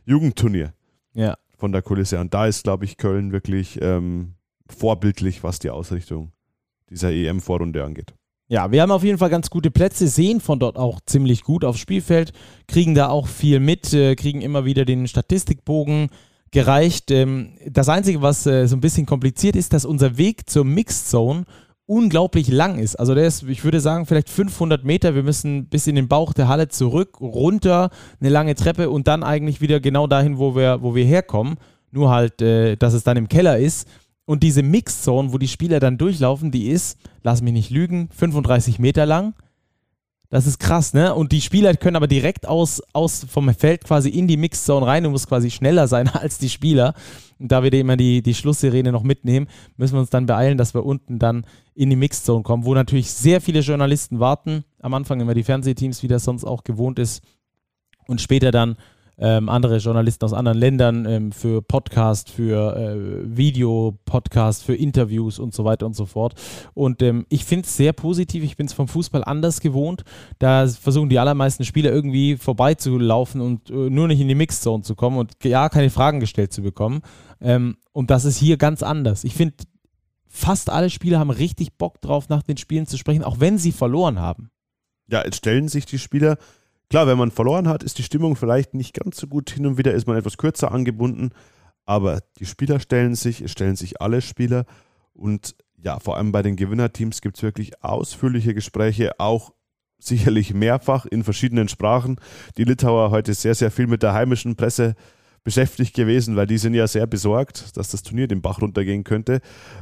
Jugendturnier. Ja. Von der Kulisse. Und da ist, glaube ich, Köln wirklich ähm, vorbildlich, was die Ausrichtung dieser EM-Vorrunde angeht. Ja, wir haben auf jeden Fall ganz gute Plätze, sehen von dort auch ziemlich gut aufs Spielfeld, kriegen da auch viel mit, äh, kriegen immer wieder den Statistikbogen gereicht. Ähm, das Einzige, was äh, so ein bisschen kompliziert ist, dass unser Weg zur Mixed Zone unglaublich lang ist. Also der ist, ich würde sagen, vielleicht 500 Meter. Wir müssen bis in den Bauch der Halle zurück, runter, eine lange Treppe und dann eigentlich wieder genau dahin, wo wir, wo wir herkommen. Nur halt, äh, dass es dann im Keller ist. Und diese Mixzone, wo die Spieler dann durchlaufen, die ist, lass mich nicht lügen, 35 Meter lang. Das ist krass, ne? Und die Spieler können aber direkt aus, aus vom Feld quasi in die Mixzone rein. Du musst quasi schneller sein als die Spieler. Und da wir immer die, die Schlusssirene noch mitnehmen, müssen wir uns dann beeilen, dass wir unten dann in die Mixzone kommen, wo natürlich sehr viele Journalisten warten. Am Anfang immer die Fernsehteams, wie das sonst auch gewohnt ist. und später dann ähm, andere Journalisten aus anderen Ländern ähm, für Podcast, für äh, Video, Podcast, für Interviews und so weiter und so fort. Und ähm, ich finde es sehr positiv. Ich bin es vom Fußball anders gewohnt. Da versuchen die allermeisten Spieler irgendwie vorbeizulaufen und äh, nur nicht in die Mixzone zu kommen und ja, keine Fragen gestellt zu bekommen. Ähm, und das ist hier ganz anders. Ich finde, fast alle Spieler haben richtig Bock drauf, nach den Spielen zu sprechen, auch wenn sie verloren haben. Ja, jetzt stellen sich die Spieler Klar, wenn man verloren hat, ist die Stimmung vielleicht nicht ganz so gut. Hin und wieder ist man etwas kürzer angebunden. Aber die Spieler stellen sich, es stellen sich alle Spieler. Und ja, vor allem bei den Gewinnerteams gibt es wirklich ausführliche Gespräche, auch sicherlich mehrfach in verschiedenen Sprachen. Die Litauer heute sehr, sehr viel mit der heimischen Presse beschäftigt gewesen, weil die sind ja sehr besorgt, dass das Turnier den Bach runtergehen könnte.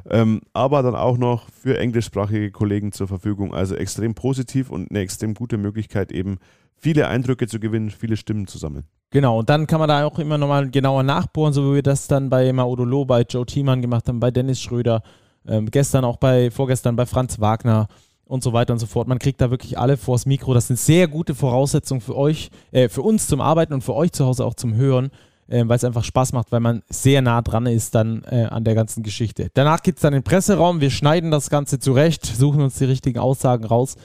Ähm, aber dann auch noch für englischsprachige Kollegen zur Verfügung. Also extrem positiv und eine extrem gute Möglichkeit, eben viele Eindrücke zu gewinnen, viele Stimmen zu sammeln. Genau, und dann kann man da auch immer nochmal genauer nachbohren, so wie wir das dann bei Maudolo, bei Joe Thiemann gemacht haben, bei Dennis Schröder, ähm, gestern auch bei, vorgestern bei Franz Wagner und so weiter und so fort. Man kriegt da wirklich alle vors Mikro. Das sind sehr gute Voraussetzungen für euch, äh, für uns zum Arbeiten und für euch zu Hause auch zum Hören äh, weil es einfach Spaß macht, weil man sehr nah dran ist dann äh, an der ganzen Geschichte. Danach geht es dann in den Presseraum, wir schneiden das Ganze zurecht, suchen uns die richtigen Aussagen raus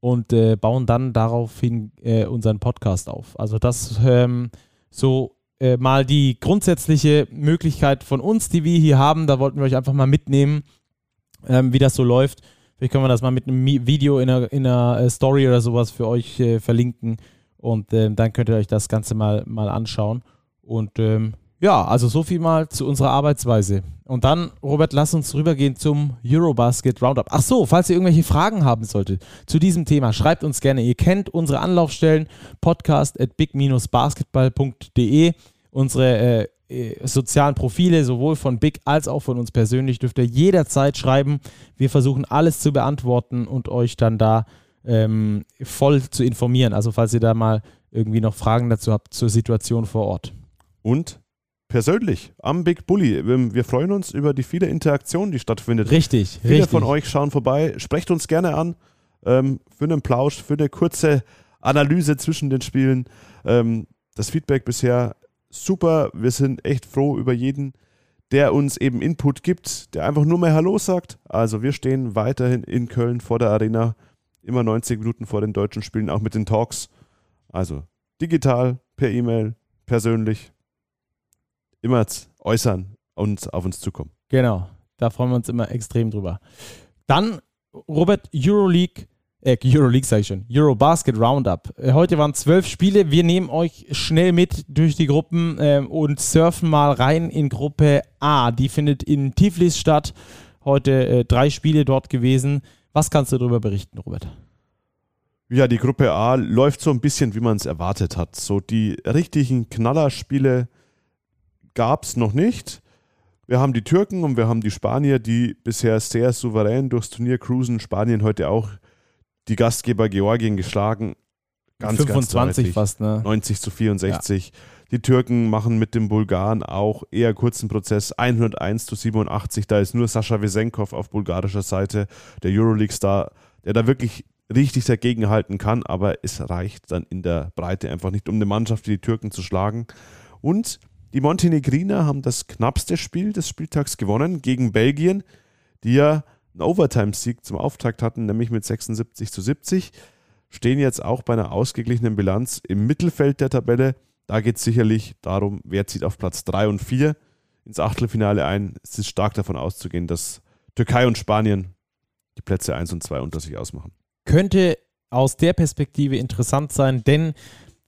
und äh, bauen dann daraufhin äh, unseren Podcast auf. Also das ähm, so äh, mal die grundsätzliche Möglichkeit von uns, die wir hier haben. Da wollten wir euch einfach mal mitnehmen, ähm, wie das so läuft. Vielleicht können wir das mal mit einem Video in einer, in einer äh, Story oder sowas für euch verlinken und ähm, dann könnt ihr euch das Ganze mal, mal anschauen. Und ähm, ja, also so viel mal zu unserer Arbeitsweise. Und dann, Robert, lass uns rübergehen zum Eurobasket Roundup. Ach so, falls ihr irgendwelche Fragen haben solltet zu diesem Thema, schreibt uns gerne. Ihr kennt unsere Anlaufstellen, podcast at big-basketball.de. Unsere äh, äh, sozialen Profile, sowohl von Big als auch von uns persönlich, dürft ihr jederzeit schreiben. Wir versuchen alles zu beantworten und euch dann da ähm, voll zu informieren. Also falls ihr da mal irgendwie noch Fragen dazu habt zur Situation vor Ort und persönlich am Big Bully. Ähm, wir freuen uns über die viele Interaktion, die stattfindet. Richtig, Viele richtig. von euch schauen vorbei. Sprecht uns gerne an ähm, für einen Plausch, für eine kurze Analyse zwischen den Spielen. Ähm, das Feedback bisher super. Wir sind echt froh über jeden, der uns eben Input gibt, der einfach nur mehr Hallo sagt. Also wir stehen weiterhin in Köln vor der Arena, immer 90 Minuten vor den deutschen Spielen, auch mit den Talks. Also digital, per E-Mail, persönlich immer äußern und auf uns zukommen. Genau, da freuen wir uns immer extrem drüber. Dann, Robert, Euroleague, äh, Euroleague sage ich schon, Eurobasket Roundup. Äh, heute waren zwölf Spiele. Wir nehmen euch schnell mit durch die Gruppen äh, und surfen mal rein in Gruppe A. Die findet in Tiflis statt. Heute äh, drei Spiele dort gewesen. Was kannst du darüber berichten, Robert? Ja, die Gruppe A läuft so ein bisschen, wie man es erwartet hat. So die richtigen Knallerspiele gab es noch nicht. Wir haben die Türken und wir haben die Spanier, die bisher sehr souverän durchs Turnier cruisen. Spanien heute auch die Gastgeber Georgien geschlagen. Ganz, 25 ganz fast, ne? 90 zu 64. Ja. Die Türken machen mit dem Bulgaren auch eher kurzen Prozess. 101 zu 87. Da ist nur Sascha Wesenkov auf bulgarischer Seite, der Euroleague-Star, der da wirklich richtig dagegenhalten kann. Aber es reicht dann in der Breite einfach nicht, um eine Mannschaft wie die Türken zu schlagen. Und die Montenegriner haben das knappste Spiel des Spieltags gewonnen gegen Belgien, die ja einen Overtime-Sieg zum Auftakt hatten, nämlich mit 76 zu 70. Stehen jetzt auch bei einer ausgeglichenen Bilanz im Mittelfeld der Tabelle. Da geht es sicherlich darum, wer zieht auf Platz 3 und 4 ins Achtelfinale ein. Es ist stark davon auszugehen, dass Türkei und Spanien die Plätze 1 und 2 unter sich ausmachen. Könnte aus der Perspektive interessant sein, denn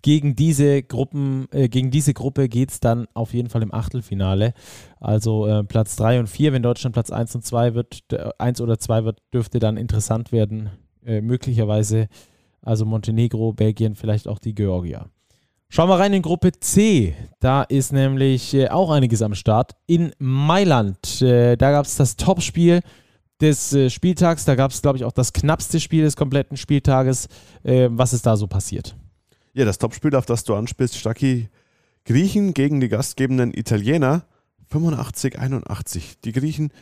gegen diese Gruppen, äh, gegen diese Gruppe geht es dann auf jeden Fall im Achtelfinale. Also äh, Platz 3 und 4, wenn Deutschland Platz 1 und 2 wird, 1 oder 2 wird, dürfte dann interessant werden. Äh, möglicherweise also Montenegro, Belgien, vielleicht auch die Georgier. Schauen wir rein in Gruppe C. Da ist nämlich äh, auch einiges am Start. In Mailand, äh, da gab es das Topspiel des äh, Spieltags. Da gab es, glaube ich, auch das knappste Spiel des kompletten Spieltages. was ist da so passiert? Ja, das Topspiel, auf das du anspielst, Stacki, Griechen gegen die gastgebenden Italiener, 85-81. Die Griechen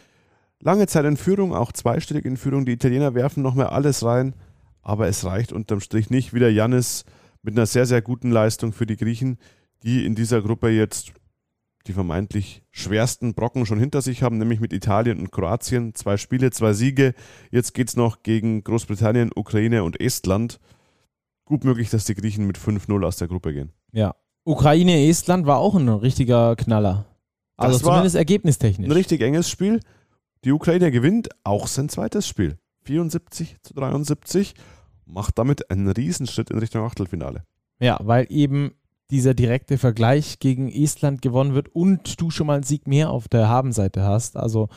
lange Zeit in Führung, auch zweistellig in Führung. Die Italiener werfen noch mehr alles rein, aber es reicht unterm Strich nicht. Wieder Janis mit einer sehr, sehr guten Leistung für die Griechen, die in dieser Gruppe jetzt die vermeintlich schwersten Brocken schon hinter sich haben, nämlich mit Italien und Kroatien. Zwei Spiele, zwei Siege. Jetzt geht es noch gegen Großbritannien, Ukraine und Estland. Gut möglich, dass die Griechen mit 5-0 aus der Gruppe gehen. Ja. Ukraine, Estland war auch ein richtiger Knaller. Also Das war zumindest ergebnistechnisch. Ein richtig enges Spiel. Die Ukraine gewinnt auch sein zweites Spiel. 74 zu 73. Macht damit einen Riesenschritt in Richtung Achtelfinale. Ja, weil eben dieser direkte Vergleich gegen Estland gewonnen wird und du schon mal einen Sieg mehr auf der Habenseite hast. Also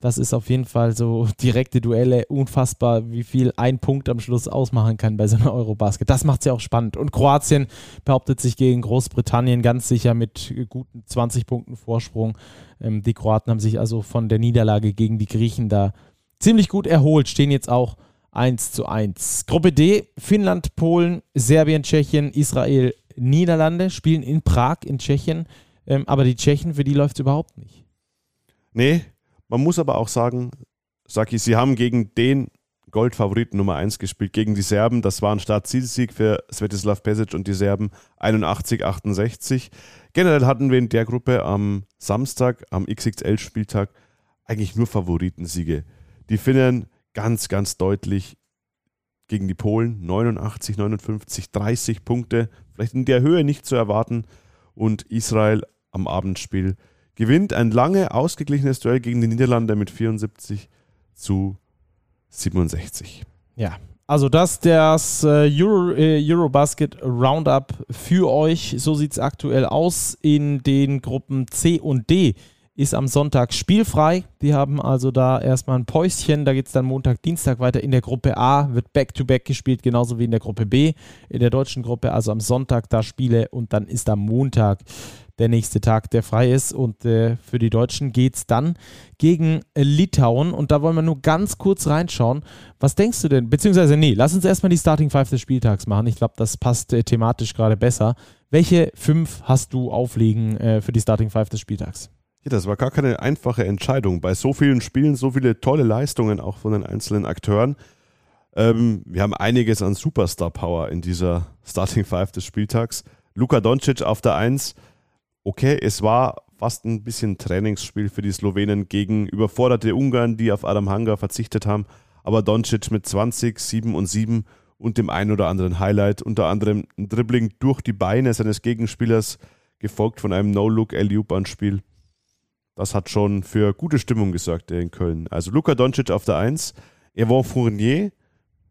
das ist auf jeden Fall so direkte Duelle, unfassbar, wie viel ein Punkt am Schluss ausmachen kann bei so einer Eurobasket. Das macht es ja auch spannend. Und Kroatien behauptet sich gegen Großbritannien ganz sicher mit guten 20 Punkten Vorsprung. Ähm, die Kroaten haben sich also von der Niederlage gegen die Griechen da ziemlich gut erholt, stehen jetzt auch 1 zu 1. Gruppe D, Finnland, Polen, Serbien, Tschechien, Israel, Niederlande spielen in Prag in Tschechien. Ähm, aber die Tschechen, für die läuft es überhaupt nicht. Nee, man muss aber auch sagen, Saki, sie haben gegen den Goldfavoriten Nummer 1 gespielt, gegen die Serben. Das war ein Start-Zielsieg für Svetislav Pesic und die Serben 81-68. Generell hatten wir in der Gruppe am Samstag, am XXL-Spieltag, eigentlich nur Favoritensiege. Die Finnen ganz, ganz deutlich gegen die Polen 89, 59, 30 Punkte, vielleicht in der Höhe nicht zu erwarten. Und Israel am Abendspiel gewinnt ein lange ausgeglichenes Duell gegen die Niederlande mit 74 zu 67. Ja, also das das äh, Euro, äh, Eurobasket Roundup für euch. So sieht es aktuell aus in den Gruppen C und D. Ist am Sonntag spielfrei. Die haben also da erstmal ein Päuschen. Da geht es dann Montag, Dienstag weiter. In der Gruppe A wird Back-to-Back gespielt, genauso wie in der Gruppe B. In der deutschen Gruppe, also am Sonntag da Spiele und dann ist am Montag der nächste Tag, der frei ist. Und äh, für die Deutschen geht es dann gegen Litauen. Und da wollen wir nur ganz kurz reinschauen. Was denkst du denn? Beziehungsweise, nee, lass uns erstmal die Starting Five des Spieltags machen. Ich glaube, das passt äh, thematisch gerade besser. Welche fünf hast du auflegen äh, für die Starting Five des Spieltags? Ja, das war gar keine einfache Entscheidung. Bei so vielen Spielen, so viele tolle Leistungen auch von den einzelnen Akteuren. Ähm, wir haben einiges an Superstar-Power in dieser Starting Five des Spieltags. Luka Doncic auf der Eins. Okay, es war fast ein bisschen Trainingsspiel für die Slowenen gegen überforderte Ungarn, die auf Adam Hanga verzichtet haben. Aber Doncic mit 20, 7 und 7 und dem ein oder anderen Highlight, unter anderem ein Dribbling durch die Beine seines Gegenspielers, gefolgt von einem No-Look-Alley-Oop-Anspiel. Das hat schon für gute Stimmung gesorgt in Köln. Also Luka Doncic auf der 1, Yvon Fournier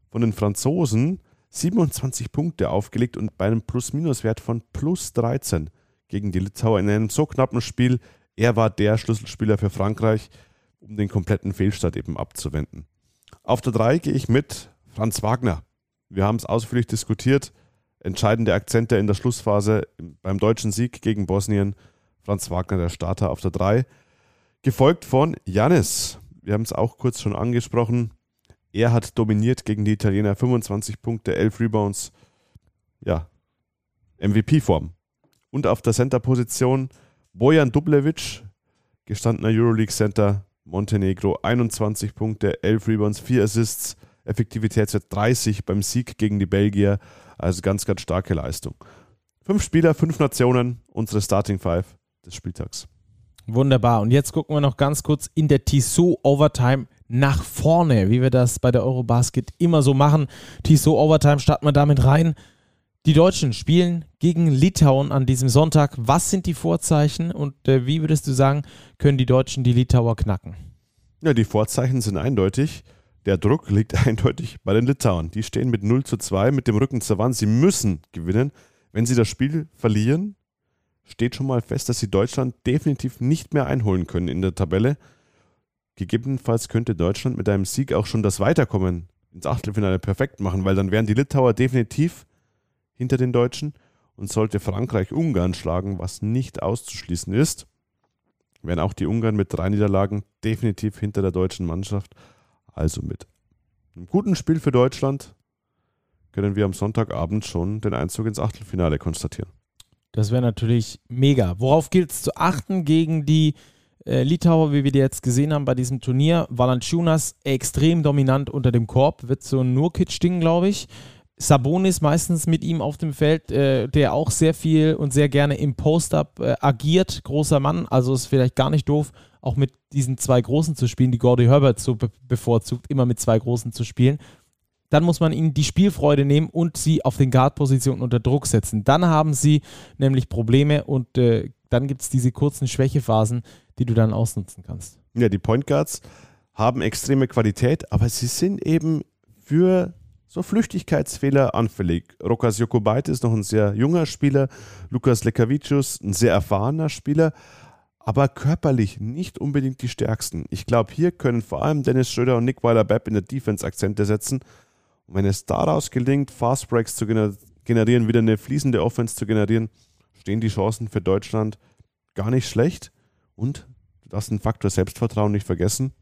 von den Franzosen 27 Punkte aufgelegt und bei einem Plus-Minus-Wert von plus 13 gegen die Litauer in einem so knappen Spiel. Er war der Schlüsselspieler für Frankreich, um den kompletten Fehlstart eben abzuwenden. Auf der 3 gehe ich mit Franz Wagner. Wir haben es ausführlich diskutiert. Entscheidende Akzente in der Schlussphase beim deutschen Sieg gegen Bosnien. Franz Wagner, der Starter auf der 3. Gefolgt von Janis. Wir haben es auch kurz schon angesprochen. Er hat dominiert gegen die Italiener. 25 Punkte, 11 Rebounds. Ja, MVP-Form. Und auf der Center-Position Bojan Dublevic, gestandener Euroleague-Center Montenegro. 21 Punkte, 11 Rebounds, 4 Assists. Effektivitätswert 30 beim Sieg gegen die Belgier. Also ganz, ganz starke Leistung. Fünf Spieler, fünf Nationen, unsere Starting Five des Spieltags. Wunderbar. Und jetzt gucken wir noch ganz kurz in der Tissot Overtime nach vorne, wie wir das bei der Eurobasket immer so machen. Tissot Overtime starten wir damit rein. Die Deutschen spielen gegen Litauen an diesem Sonntag. Was sind die Vorzeichen und äh, wie würdest du sagen, können die Deutschen die Litauer knacken? Ja, die Vorzeichen sind eindeutig. Der Druck liegt eindeutig bei den Litauern. Die stehen mit 0 zu 2 mit dem Rücken zur Wand. Sie müssen gewinnen. Wenn sie das Spiel verlieren, steht schon mal fest, dass sie Deutschland definitiv nicht mehr einholen können in der Tabelle. Gegebenenfalls könnte Deutschland mit einem Sieg auch schon das Weiterkommen ins Achtelfinale perfekt machen, weil dann wären die Litauer definitiv hinter den Deutschen und sollte Frankreich Ungarn schlagen, was nicht auszuschließen ist, wären auch die Ungarn mit drei Niederlagen definitiv hinter der deutschen Mannschaft. Also mit einem guten Spiel für Deutschland können wir am Sonntagabend schon den Einzug ins Achtelfinale konstatieren. Das wäre natürlich mega. Worauf gilt es zu achten gegen die äh, Litauer, wie wir die jetzt gesehen haben bei diesem Turnier? Valanciunas extrem dominant unter dem Korb, wird so ein Nurkic-Ding, glaube ich. Sabonis meistens mit ihm auf dem Feld, äh, der auch sehr viel und sehr gerne im Post-Up äh, agiert. Großer Mann, also ist vielleicht gar nicht doof, auch mit diesen zwei Großen zu spielen, die Gordy Herbert so be bevorzugt, immer mit zwei Großen zu spielen. Dann muss man ihnen die Spielfreude nehmen und sie auf den Guard-Positionen unter Druck setzen. Dann haben sie nämlich Probleme und äh, dann gibt es diese kurzen Schwächephasen, die du dann ausnutzen kannst. Ja, die Point Guards haben extreme Qualität, aber sie sind eben für so Flüchtigkeitsfehler anfällig. Rokas Jokobait ist noch ein sehr junger Spieler, Lukas Lekavicius ein sehr erfahrener Spieler, aber körperlich nicht unbedingt die stärksten. Ich glaube, hier können vor allem Dennis Schröder und Nick Weiler-Bepp in der Defense Akzente setzen. Und wenn es daraus gelingt, Fast Breaks zu generieren, wieder eine fließende Offense zu generieren, stehen die Chancen für Deutschland gar nicht schlecht. Und du darfst den Faktor Selbstvertrauen nicht vergessen.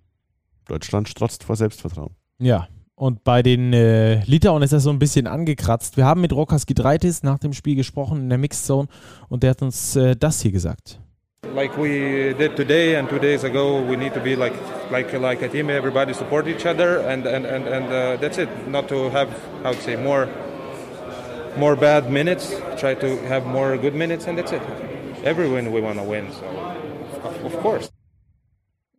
Deutschland strotzt vor Selbstvertrauen. Ja, und bei den äh, Litauen ist das so ein bisschen angekratzt. Wir haben mit Rokas Gidreitis nach dem Spiel gesprochen in der Mixed Zone und der hat uns äh, das hier gesagt. Like we did today and two days ago, we need to be like like like a team. Everybody support each other, and and and and uh, that's it. Not to have how to say more more bad minutes. Try to have more good minutes, and that's it. Every win we want to win. So of, course.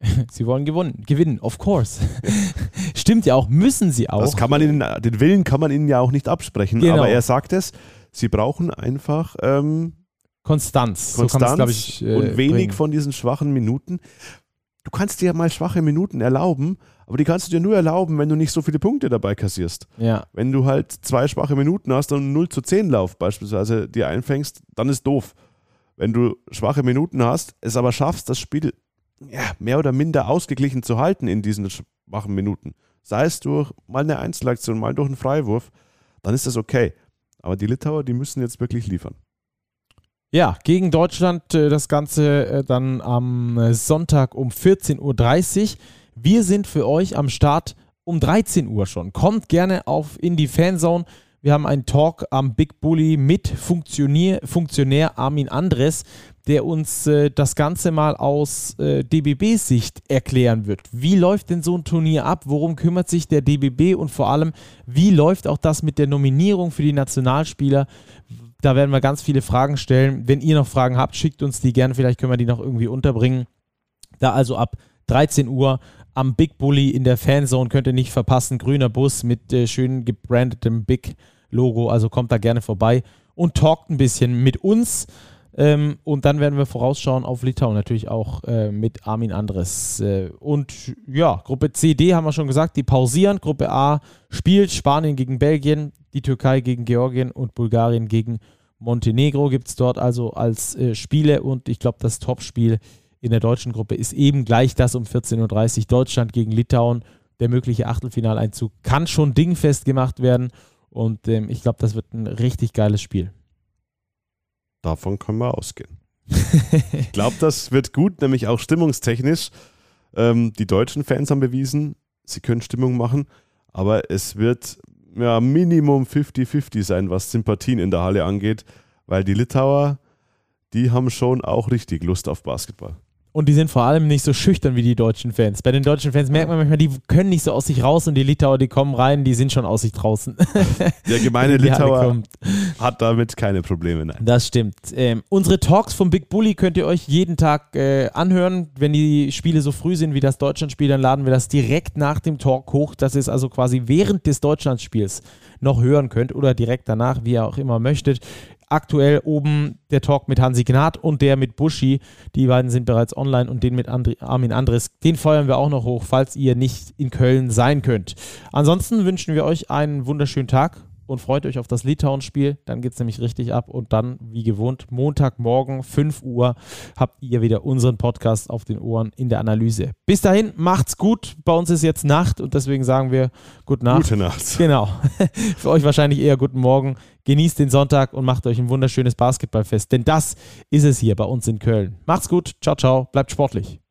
sie wollen gewonnen, gewinnen, of course. Stimmt ja auch, müssen sie auch. Das kann man ihnen, den Willen kann man ihnen ja auch nicht absprechen. Genau. Aber er sagt es, sie brauchen einfach ähm, Konstanz. Konstanz so ich, äh, und wenig bringen. von diesen schwachen Minuten. Du kannst dir ja mal schwache Minuten erlauben, aber die kannst du dir nur erlauben, wenn du nicht so viele Punkte dabei kassierst. Ja. Wenn du halt zwei schwache Minuten hast und 0 zu 10 Lauf beispielsweise dir einfängst, dann ist doof. Wenn du schwache Minuten hast, es aber schaffst, das Spiel ja, mehr oder minder ausgeglichen zu halten in diesen schwachen Minuten, sei es durch mal eine Einzelaktion, mal durch einen Freiwurf, dann ist das okay. Aber die Litauer, die müssen jetzt wirklich liefern. Ja, gegen Deutschland äh, das Ganze äh, dann am äh, Sonntag um 14.30 Uhr. Wir sind für euch am Start um 13 Uhr schon. Kommt gerne auf in die Fanzone. Wir haben einen Talk am Big Bully mit Funktionär, Funktionär Armin Andres, der uns äh, das Ganze mal aus äh, DBB-Sicht erklären wird. Wie läuft denn so ein Turnier ab? Worum kümmert sich der DBB? Und vor allem, wie läuft auch das mit der Nominierung für die Nationalspieler? Da werden wir ganz viele Fragen stellen. Wenn ihr noch Fragen habt, schickt uns die gerne. Vielleicht können wir die noch irgendwie unterbringen. Da also ab 13 Uhr am Big Bully in der Fanzone könnt ihr nicht verpassen. Grüner Bus mit äh, schön gebrandetem Big Logo. Also kommt da gerne vorbei und talkt ein bisschen mit uns. Ähm, und dann werden wir vorausschauen auf Litauen, natürlich auch äh, mit Armin Andres. Äh, und ja, Gruppe C, D haben wir schon gesagt, die pausieren. Gruppe A spielt Spanien gegen Belgien, die Türkei gegen Georgien und Bulgarien gegen Montenegro gibt es dort also als äh, Spiele. Und ich glaube, das Topspiel in der deutschen Gruppe ist eben gleich das um 14.30 Uhr. Deutschland gegen Litauen. Der mögliche Achtelfinaleinzug kann schon dingfest gemacht werden. Und ähm, ich glaube, das wird ein richtig geiles Spiel. Davon können wir ausgehen. ich glaube, das wird gut, nämlich auch stimmungstechnisch. Ähm, die deutschen Fans haben bewiesen, sie können Stimmung machen, aber es wird ja, Minimum 50-50 sein, was Sympathien in der Halle angeht, weil die Litauer, die haben schon auch richtig Lust auf Basketball. Und die sind vor allem nicht so schüchtern wie die deutschen Fans. Bei den deutschen Fans merkt man manchmal, die können nicht so aus sich raus und die Litauer, die kommen rein, die sind schon aus sich draußen. Der gemeine Litauer hat damit keine Probleme. Nein. Das stimmt. Ähm, unsere Talks vom Big Bully könnt ihr euch jeden Tag äh, anhören. Wenn die Spiele so früh sind wie das Deutschlandspiel, dann laden wir das direkt nach dem Talk hoch. Das ist also quasi während des Deutschlandspiels noch hören könnt oder direkt danach, wie ihr auch immer möchtet aktuell oben der Talk mit Hansi Gnad und der mit Buschi. Die beiden sind bereits online und den mit Andri Armin Andres, den feuern wir auch noch hoch, falls ihr nicht in Köln sein könnt. Ansonsten wünschen wir euch einen wunderschönen Tag und freut euch auf das Litauen-Spiel. Dann geht es nämlich richtig ab und dann, wie gewohnt, Montagmorgen, 5 Uhr, habt ihr wieder unseren Podcast auf den Ohren in der Analyse. Bis dahin, macht's gut. Bei uns ist jetzt Nacht und deswegen sagen wir Gute Nacht. Gute Nacht. Genau. Für euch wahrscheinlich eher guten Morgen. Genießt den Sonntag und macht euch ein wunderschönes Basketballfest, denn das ist es hier bei uns in Köln. Macht's gut. Ciao, ciao. Bleibt sportlich.